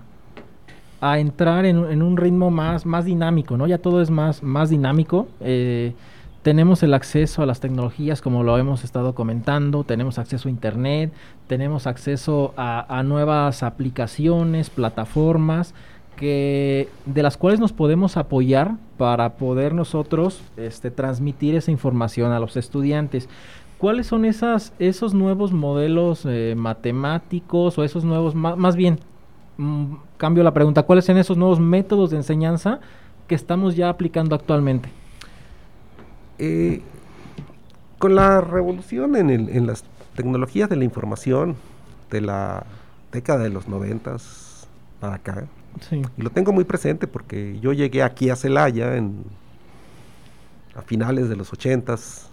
a entrar en, un ritmo más, más dinámico, ¿no? Ya todo es más, más dinámico. Eh, tenemos el acceso a las tecnologías, como lo hemos estado comentando, tenemos acceso a Internet, tenemos acceso a, nuevas aplicaciones, plataformas, que, de las cuales nos podemos apoyar para poder nosotros este, transmitir esa información a los estudiantes. ¿Cuáles son esas, esos nuevos modelos eh, matemáticos o esos nuevos, más, bien, mm, cambio la pregunta, ¿cuáles son esos nuevos métodos de enseñanza que estamos ya aplicando actualmente? Eh, con la revolución en, en, las tecnologías de la información de la década de los noventas para acá, y lo tengo muy presente porque yo llegué aquí a Celaya en, a finales de los ochentas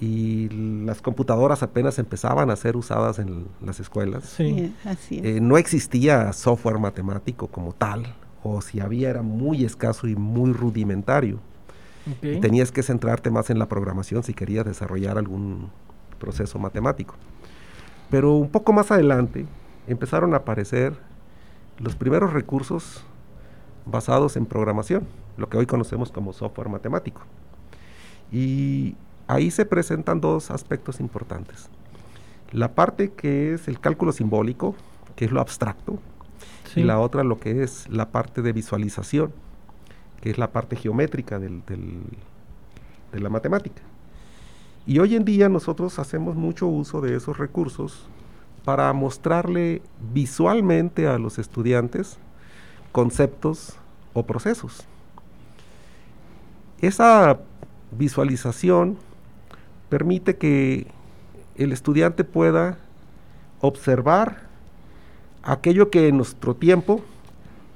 y las computadoras apenas empezaban a ser usadas en las escuelas. Sí, así eh, no existía software matemático como tal, o si había era muy escaso y muy rudimentario. tenías que centrarte más en la programación si querías desarrollar algún proceso matemático. Pero un poco más adelante empezaron a aparecer los primeros recursos basados en programación, lo que hoy conocemos como software matemático. Y ahí se presentan dos aspectos importantes. La parte que es el cálculo simbólico, que es lo abstracto, y la otra lo que es la parte de visualización, que es la parte geométrica del, de la matemática. Y hoy en día nosotros hacemos mucho uso de esos recursos para mostrarle visualmente a los estudiantes conceptos o procesos. Esa visualización permite que el estudiante pueda observar aquello que en nuestro tiempo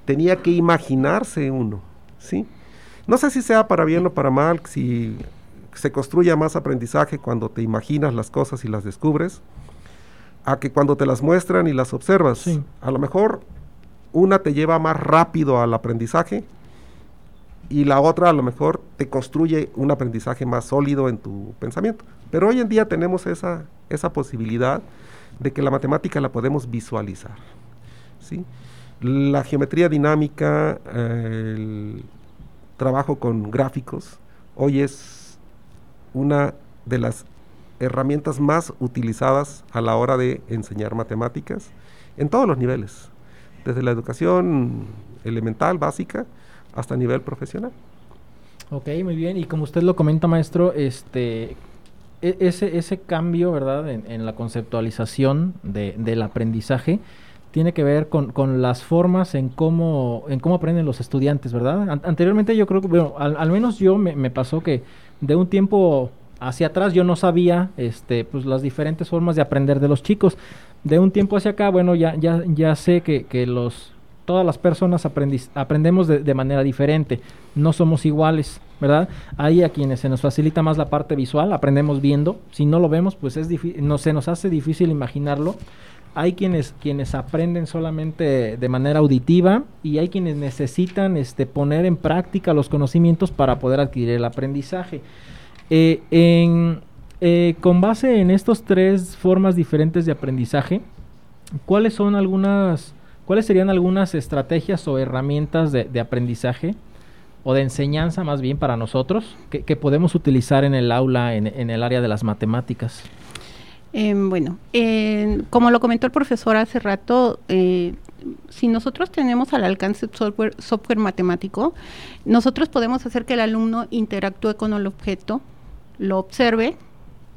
tenía que imaginarse uno, ¿sí? No sé si sea para bien o para mal, si se construya más aprendizaje cuando te imaginas las cosas y las descubres, a que cuando te las muestran y las observas. A lo mejor una te lleva más rápido al aprendizaje y la otra a lo mejor te construye un aprendizaje más sólido en tu pensamiento. Pero hoy en día tenemos esa, esa posibilidad de que la matemática la podemos visualizar. ¿sí? La geometría dinámica, el trabajo con gráficos, hoy es una de las herramientas más utilizadas a la hora de enseñar matemáticas en todos los niveles, desde la educación elemental, básica, hasta nivel profesional. Ok, muy bien. Y como usted lo comenta, maestro, este, e, ese, ese cambio, ¿verdad?, en, la conceptualización del aprendizaje tiene que ver con, con, las formas en cómo, en cómo aprenden los estudiantes, ¿verdad? anteriormente yo creo que, bueno, al, menos yo me, me, pasó que de un tiempo hacia atrás yo no sabía este, pues, las diferentes formas de aprender de los chicos. De un tiempo hacia acá, bueno, ya, ya, ya sé que, que los, todas las personas aprendemos de, manera diferente, no somos iguales, ¿verdad? Hay a quienes se nos facilita más la parte visual, aprendemos viendo, si no lo vemos, pues es no, se nos hace difícil imaginarlo. Hay quienes, quienes aprenden solamente de manera auditiva y hay quienes necesitan este, poner en práctica los conocimientos para poder adquirir el aprendizaje. Eh, eh, con base en estas tres formas diferentes de aprendizaje, ¿cuáles son algunas, cuáles serían algunas estrategias o herramientas de, aprendizaje o de enseñanza más bien para nosotros que, podemos utilizar en el aula, en, el área de las matemáticas? Em, bueno, como lo comentó el profesor hace rato, eh, si nosotros tenemos al alcance software matemático, nosotros podemos hacer que el alumno interactúe con el objeto, lo observe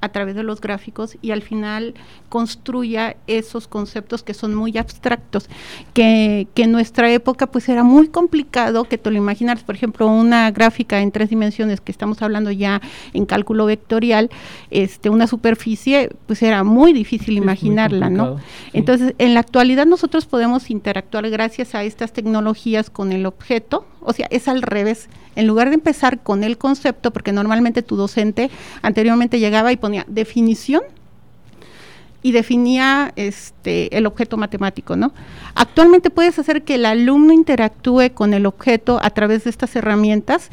a través de los gráficos y al final construya esos conceptos que son muy abstractos, que, que, en nuestra época pues era muy complicado que te lo imaginaras, por ejemplo, una gráfica en tres dimensiones que estamos hablando ya en cálculo vectorial, este, una superficie, pues era muy difícil imaginarla, ¿no? Entonces, en la actualidad nosotros podemos interactuar gracias a estas tecnologías con el objeto, o sea, es al revés. En lugar de empezar con el concepto, porque normalmente tu docente anteriormente llegaba y ponía definición y definía este el objeto matemático, ¿no? Actualmente puedes hacer que el alumno interactúe con el objeto a través de estas herramientas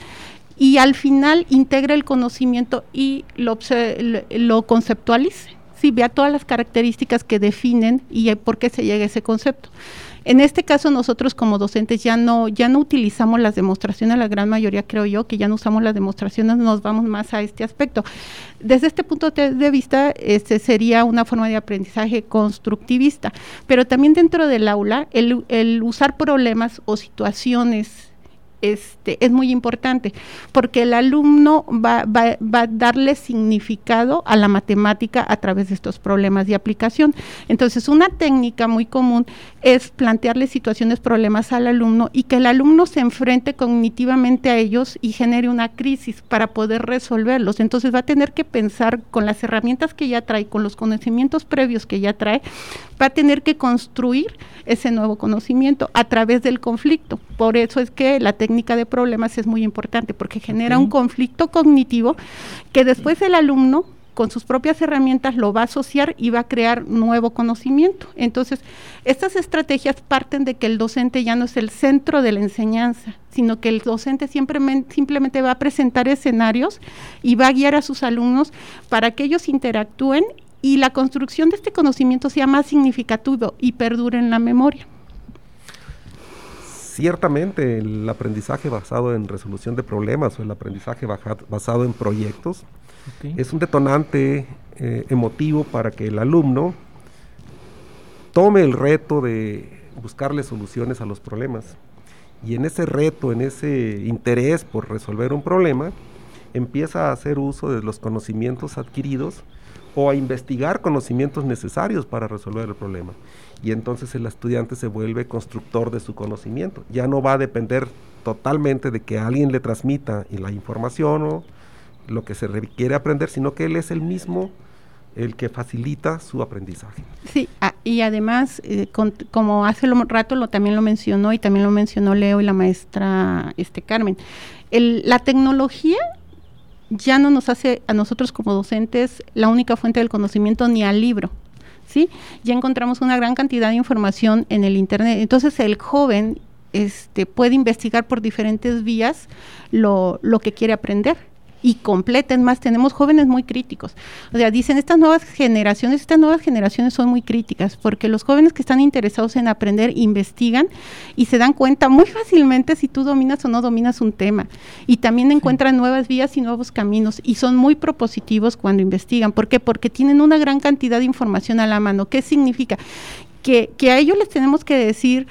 y al final integra el conocimiento y lo, lo conceptualice. Sí, vea todas las características que definen y por qué se llega a ese concepto. En este caso nosotros como docentes ya no ya no utilizamos las demostraciones, la gran mayoría creo yo que ya no usamos las demostraciones, nos vamos más a este aspecto. Desde este punto de vista, este sería una forma de aprendizaje constructivista, pero también dentro del aula el, el usar problemas o situaciones este, es muy importante, porque el alumno va, a darle significado a la matemática a través de estos problemas de aplicación. Entonces, una técnica muy común es plantearle situaciones, problemas al alumno y que el alumno se enfrente cognitivamente a ellos y genere una crisis para poder resolverlos. Entonces, va a tener que pensar con las herramientas que ya trae, con los conocimientos previos que ya trae, va a tener que construir ese nuevo conocimiento a través del conflicto. Por eso es que la técnica de problemas es muy importante porque genera un conflicto cognitivo que después el alumno con sus propias herramientas lo va a asociar y va a crear nuevo conocimiento. Entonces, estas estrategias parten de que el docente ya no es el centro de la enseñanza, sino que el docente siempre, simplemente va a presentar escenarios y va a guiar a sus alumnos para que ellos interactúen y la construcción de este conocimiento sea más significativo y perdure en la memoria. Ciertamente el aprendizaje basado en resolución de problemas o el aprendizaje basado en proyectos es un detonante eh, emotivo para que el alumno tome el reto de buscarle soluciones a los problemas. Y en ese reto, en ese interés por resolver un problema, empieza a hacer uso de los conocimientos adquiridos o a investigar conocimientos necesarios para resolver el problema. Y entonces el estudiante se vuelve constructor de su conocimiento. Ya no va a depender totalmente de que alguien le transmita la información o lo que se requiere aprender, sino que él es el mismo el que facilita su aprendizaje. Sí, y además, eh, como hace rato lo, también lo mencionó y también lo mencionó Leo y la maestra este Carmen, la tecnología ya no nos hace a nosotros como docentes la única fuente del conocimiento ni al libro. ¿Sí? Ya encontramos una gran cantidad de información en el internet. Entonces el joven este, puede investigar por diferentes vías lo, lo que quiere aprender y completen más. Tenemos jóvenes muy críticos. O sea, dicen, estas nuevas generaciones, estas nuevas generaciones son muy críticas, porque los jóvenes que están interesados en aprender investigan y se dan cuenta muy fácilmente si tú dominas o no dominas un tema. Y también encuentran nuevas vías y nuevos caminos y son muy propositivos cuando investigan. ¿Por qué? Porque tienen una gran cantidad de información a la mano. ¿Qué significa? que, que a ellos les tenemos que decir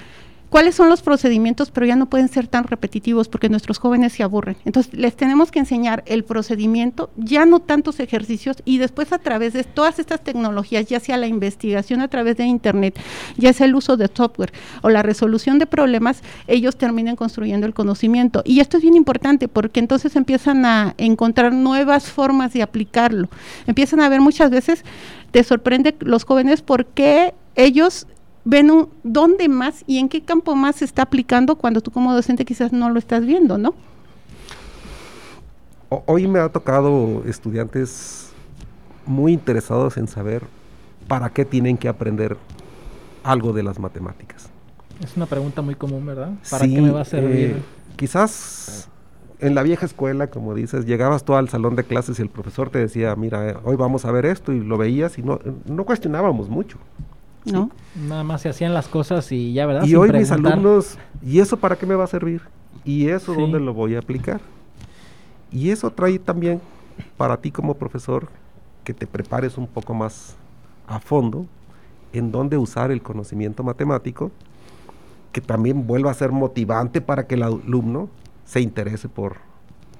cuáles son los procedimientos, pero ya no pueden ser tan repetitivos porque nuestros jóvenes se aburren. Entonces, les tenemos que enseñar el procedimiento, ya no tantos ejercicios, y después a través de todas estas tecnologías, ya sea la investigación a través de Internet, ya sea el uso de software o la resolución de problemas, ellos terminen construyendo el conocimiento. Y esto es bien importante porque entonces empiezan a encontrar nuevas formas de aplicarlo. Empiezan a ver muchas veces, te sorprende los jóvenes porque ellos ven un, dónde más y en qué campo más se está aplicando cuando tú como docente quizás no lo estás viendo, ¿no? Hoy me ha tocado estudiantes muy interesados en saber para qué tienen que aprender algo de las matemáticas. Es una pregunta muy común, ¿verdad? ¿Para qué me va a servir? Eh, quizás en la vieja escuela, como dices, llegabas tú al salón de clases y el profesor te decía, mira, eh, hoy vamos a ver esto y lo veías y no, no cuestionábamos mucho. ¿No? Nada más se hacían las cosas y ya, ¿verdad? Y hoy mis alumnos, ¿y eso para qué me va a servir? ¿Y eso dónde lo voy a aplicar? Y eso trae también para ti como profesor que te prepares un poco más a fondo en dónde usar el conocimiento matemático, que también vuelva a ser motivante para que el alumno se interese por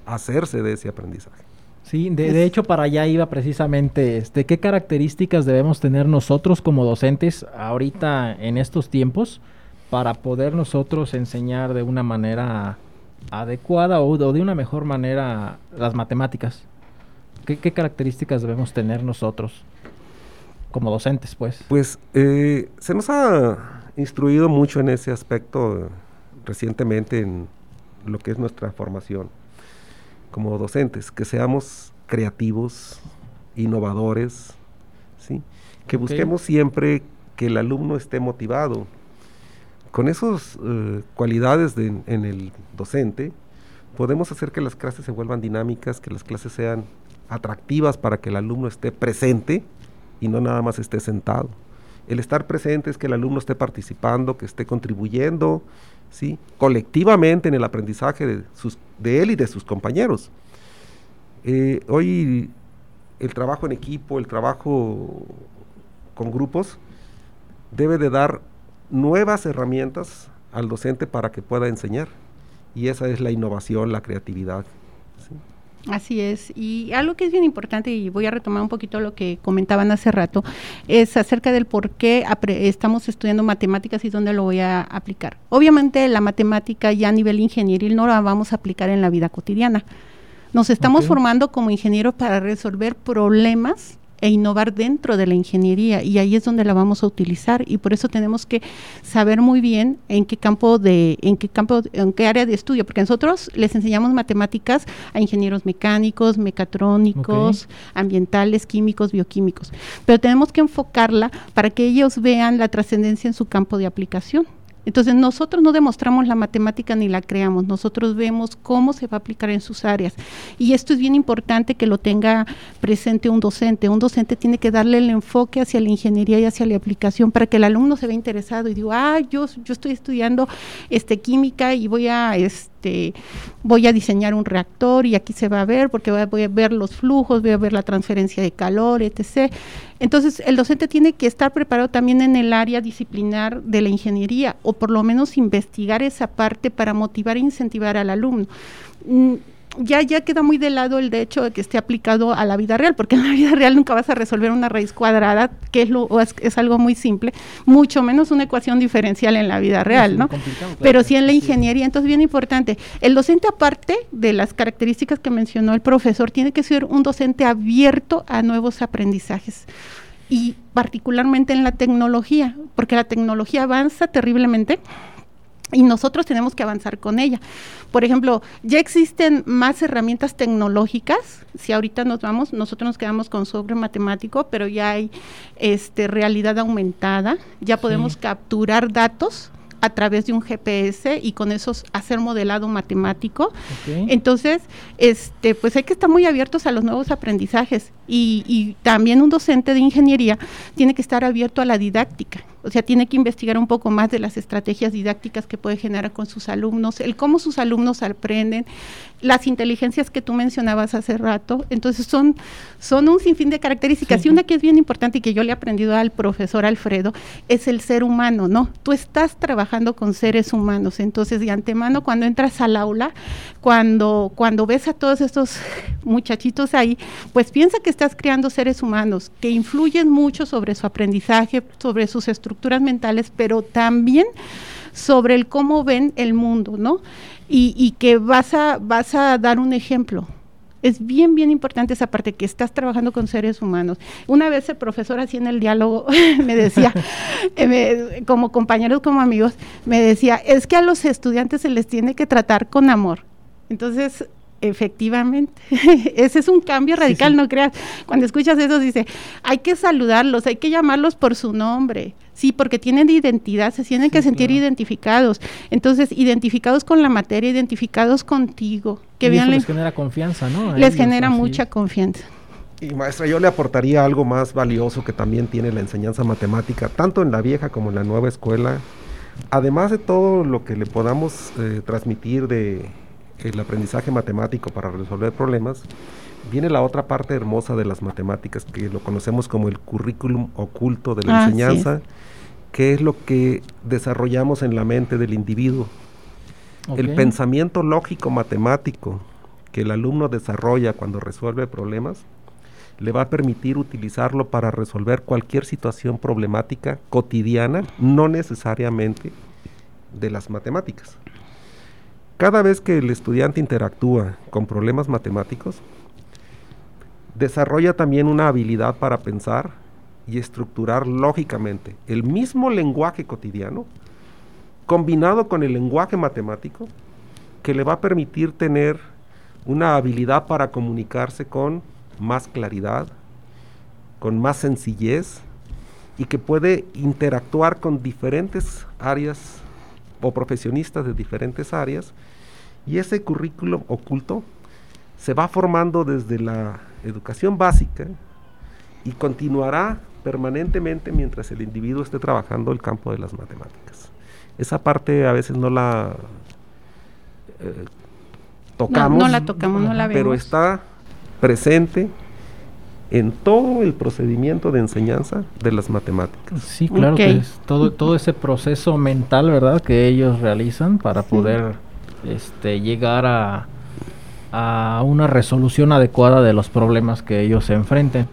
hacerse de ese aprendizaje. Sí, de, hecho para allá iba precisamente, este, ¿qué características debemos tener nosotros como docentes ahorita en estos tiempos para poder nosotros enseñar de una manera adecuada o, de una mejor manera las matemáticas? ¿Qué, características debemos tener nosotros como docentes, pues? Pues eh, se nos ha instruido mucho en ese aspecto recientemente en lo que es nuestra formación como docentes, que seamos creativos, innovadores, ¿sí? que busquemos siempre que el alumno esté motivado. Con esas eh, cualidades en el docente, podemos hacer que las clases se vuelvan dinámicas, que las clases sean atractivas para que el alumno esté presente y no nada más esté sentado. El estar presente es que el alumno esté participando, que esté contribuyendo, colectivamente en el aprendizaje de él y de sus compañeros. Eh, hoy el trabajo en equipo, el trabajo con grupos, debe de dar nuevas herramientas al docente para que pueda enseñar. Y esa es la innovación, la creatividad. Así es. Y algo que es bien importante, y voy a retomar un poquito lo que comentaban hace rato, es acerca del por qué estamos estudiando matemáticas y dónde lo voy a aplicar. Obviamente la matemática ya a nivel ingenieril no la vamos a aplicar en la vida cotidiana. Nos estamos formando como ingenieros para resolver problemas e innovar dentro de la ingeniería y ahí es donde la vamos a utilizar y por eso tenemos que saber muy bien en qué campo de en qué campo en qué área de estudio porque nosotros les enseñamos matemáticas a ingenieros mecánicos, mecatrónicos, ambientales, químicos, bioquímicos, pero tenemos que enfocarla para que ellos vean la trascendencia en su campo de aplicación. Entonces nosotros no demostramos la matemática ni la creamos, nosotros vemos cómo se va a aplicar en sus áreas. Y esto es bien importante que lo tenga presente un docente. Un docente tiene que darle el enfoque hacia la ingeniería y hacia la aplicación para que el alumno se vea interesado y diga, ah, yo, yo estoy estudiando este, química y voy a... Este, este, voy a diseñar un reactor y aquí se va a ver porque voy a, ver los flujos, voy a ver la transferencia de calor, etc. Entonces, el docente tiene que estar preparado también en el área disciplinar de la ingeniería o por lo menos investigar esa parte para motivar e incentivar al alumno. Ya, ya queda muy de lado el de hecho de que esté aplicado a la vida real, porque en la vida real nunca vas a resolver una raíz cuadrada, que es, lo, es, algo muy simple, mucho menos una ecuación diferencial en la vida real, ¿no? Pero sí en la ingeniería, entonces bien importante. El docente, aparte de las características que mencionó el profesor, tiene que ser un docente abierto a nuevos aprendizajes y particularmente en la tecnología, porque la tecnología avanza terriblemente y nosotros tenemos que avanzar con ella. Por ejemplo, ya existen más herramientas tecnológicas. Si ahorita nos vamos, nosotros nos quedamos con sobre matemático, pero ya hay este, realidad aumentada. Ya podemos capturar datos a través de un GPS y con eso hacer modelado matemático. Entonces, este, pues hay que estar muy abiertos a los nuevos aprendizajes Y, y, también un docente de ingeniería tiene que estar abierto a la didáctica, o sea, tiene que investigar un poco más de las estrategias didácticas que puede generar con sus alumnos, el cómo sus alumnos aprenden, las inteligencias que tú mencionabas hace rato. Entonces son, son un sinfín de características. Y una que es bien importante y que yo le he aprendido al profesor Alfredo es el ser humano, ¿no? Tú estás trabajando con seres humanos. Entonces, de antemano, cuando entras al aula, cuando, cuando ves a todos estos muchachitos ahí, pues piensa que estás creando seres humanos que influyen mucho sobre su aprendizaje, sobre sus estructuras mentales, pero también sobre el cómo ven el mundo, ¿no? y, que vas a, vas a dar un ejemplo. Es bien, bien importante esa parte que estás trabajando con seres humanos. Una vez el profesor así en el diálogo me decía, eh, como compañeros, como amigos, me decía, es que a los estudiantes se les tiene que tratar con amor. Entonces, efectivamente, ese es un cambio radical, no creas. Cuando escuchas eso, dice, hay que saludarlos, hay que llamarlos por su nombre. Sí, porque tienen identidad, se tienen que sentir identificados. Entonces, identificados con la materia, identificados contigo. Que y eso les genera confianza, ¿no? les genera mucha confianza. Y maestra, yo le aportaría algo más valioso que también tiene la enseñanza matemática, tanto en la vieja como en la nueva escuela. Además de todo lo que le podamos eh, transmitir de el aprendizaje matemático para resolver problemas, viene la otra parte hermosa de las matemáticas, que lo conocemos como el currículum oculto de la enseñanza, que es lo que desarrollamos en la mente del individuo. El pensamiento lógico matemático que el alumno desarrolla cuando resuelve problemas, le va a permitir utilizarlo para resolver cualquier situación problemática cotidiana, no necesariamente de las matemáticas. Cada vez que el estudiante interactúa con problemas matemáticos, desarrolla también una habilidad para pensar y estructurar lógicamente el mismo lenguaje cotidiano combinado con el lenguaje matemático que le va a permitir tener una habilidad para comunicarse con más claridad, con más sencillez y que puede interactuar con diferentes áreas o profesionistas de diferentes áreas y ese currículum oculto se va formando desde la educación básica y continuará permanentemente mientras el individuo esté trabajando el campo de las matemáticas. Esa parte a veces no la eh, tocamos, no, la tocamos, no la vemos. pero está presente en todo el procedimiento de enseñanza de las matemáticas. Sí, claro que es todo, todo ese proceso mental, ¿verdad?, que ellos realizan para poder este, llegar a, una resolución adecuada de los problemas que ellos se enfrenten.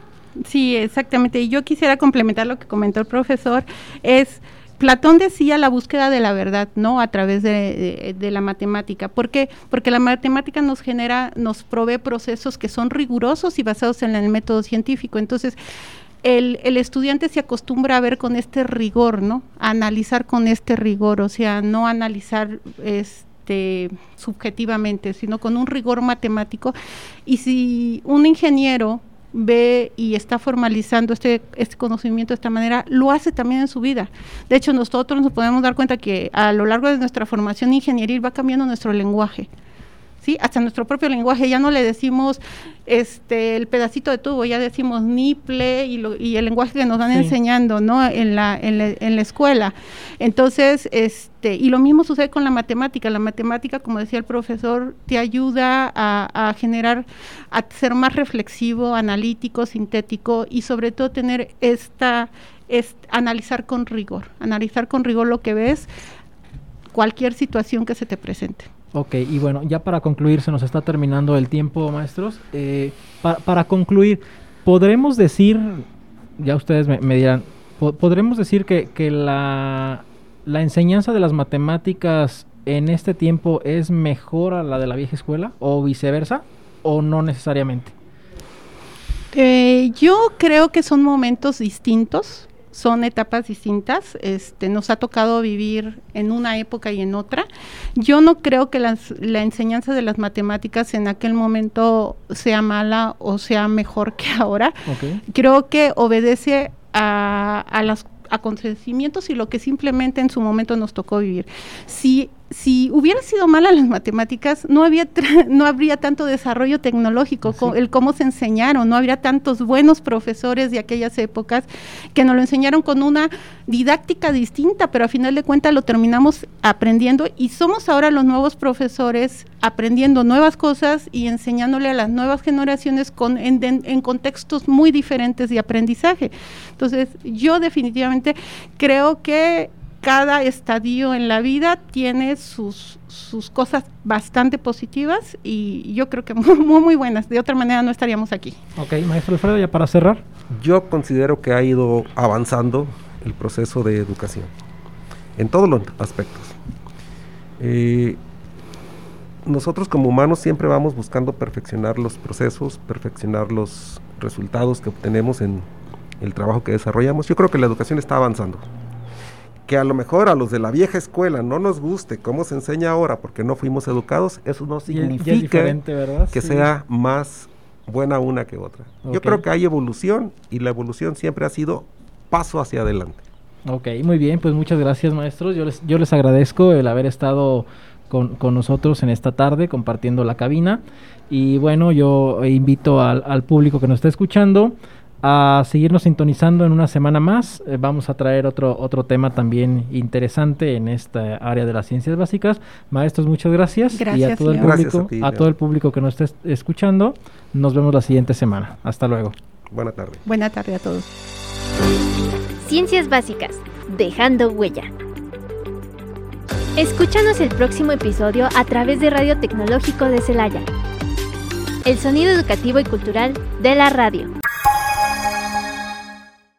Sí, exactamente. Y yo quisiera complementar lo que comentó el profesor, es... Platón decía la búsqueda de la verdad, ¿no? A través de, la matemática. ¿Por qué? Porque la matemática nos genera, nos provee procesos que son rigurosos y basados en el método científico. Entonces, el, estudiante se acostumbra a ver con este rigor, ¿no? A analizar con este rigor, o sea, no analizar subjetivamente, sino con un rigor matemático. Y si un ingeniero ve y está formalizando este, este conocimiento de esta manera, lo hace también en su vida. De hecho, nosotros nos podemos dar cuenta que a lo largo de nuestra formación ingenieril va cambiando nuestro lenguaje. ¿Sí? Hasta nuestro propio lenguaje, ya no le decimos este el pedacito de tubo, ya decimos niple y, y el lenguaje que nos van enseñando, ¿no? En la, en la, en la escuela. Entonces, este, y lo mismo sucede con la matemática. La matemática, como decía el profesor, te ayuda a, generar, a ser más reflexivo, analítico, sintético y sobre todo tener esta, es analizar con rigor, analizar con rigor lo que ves, cualquier situación que se te presente. Ok, y bueno, ya para concluir, se nos está terminando el tiempo, maestros. Eh, para concluir, ¿podremos decir, ya ustedes me, dirán, ¿podremos decir que, que la, ¿La enseñanza de las matemáticas en este tiempo es mejor a la de la vieja escuela o viceversa o no necesariamente? Eh, yo creo que son momentos distintos, son etapas distintas. Este, nos ha tocado vivir en una época y en otra. Yo no creo que la enseñanza de las matemáticas en aquel momento sea mala o sea mejor que ahora. Creo que obedece a, a las acontecimientos y lo que simplemente en su momento nos tocó vivir. Si si hubiera sido mala las matemáticas, no, había no habría tanto desarrollo tecnológico, el cómo se enseñaron, no habría tantos buenos profesores de aquellas épocas que nos lo enseñaron con una didáctica distinta, pero a final de cuentas lo terminamos aprendiendo y somos ahora los nuevos profesores aprendiendo nuevas cosas y enseñándole a las nuevas generaciones con, en, en contextos muy diferentes de aprendizaje. Entonces, yo definitivamente creo que cada estadio en la vida tiene sus, sus cosas bastante positivas y yo creo que muy, muy, buenas. De otra manera no estaríamos aquí. Ok, maestro Alfredo, ya para cerrar. Yo considero que ha ido avanzando el proceso de educación en todos los aspectos. Eh, nosotros como humanos siempre vamos buscando perfeccionar los procesos, perfeccionar los resultados que obtenemos en el trabajo que desarrollamos. Yo creo que la educación está avanzando que a lo mejor a los de la vieja escuela no nos guste cómo se enseña ahora porque no fuimos educados, eso no significa que sea más buena una que otra. Yo creo que hay evolución y la evolución siempre ha sido paso hacia adelante. Ok, muy bien, pues muchas gracias maestros. Yo les, yo les agradezco el haber estado con, nosotros en esta tarde compartiendo la cabina. Y bueno, yo invito al, al público que nos está escuchando a seguirnos sintonizando en una semana más. Eh, vamos a traer otro, otro tema también interesante en esta área de las ciencias básicas. Maestros, muchas gracias. y a todo, el público, a, todo el público que nos esté escuchando, nos vemos la siguiente semana. Hasta luego. Buena tarde. Buena tarde a todos. Ciencias básicas, dejando huella. Escúchanos el próximo episodio a través de Radio Tecnológico de Celaya. El sonido educativo y cultural de la radio.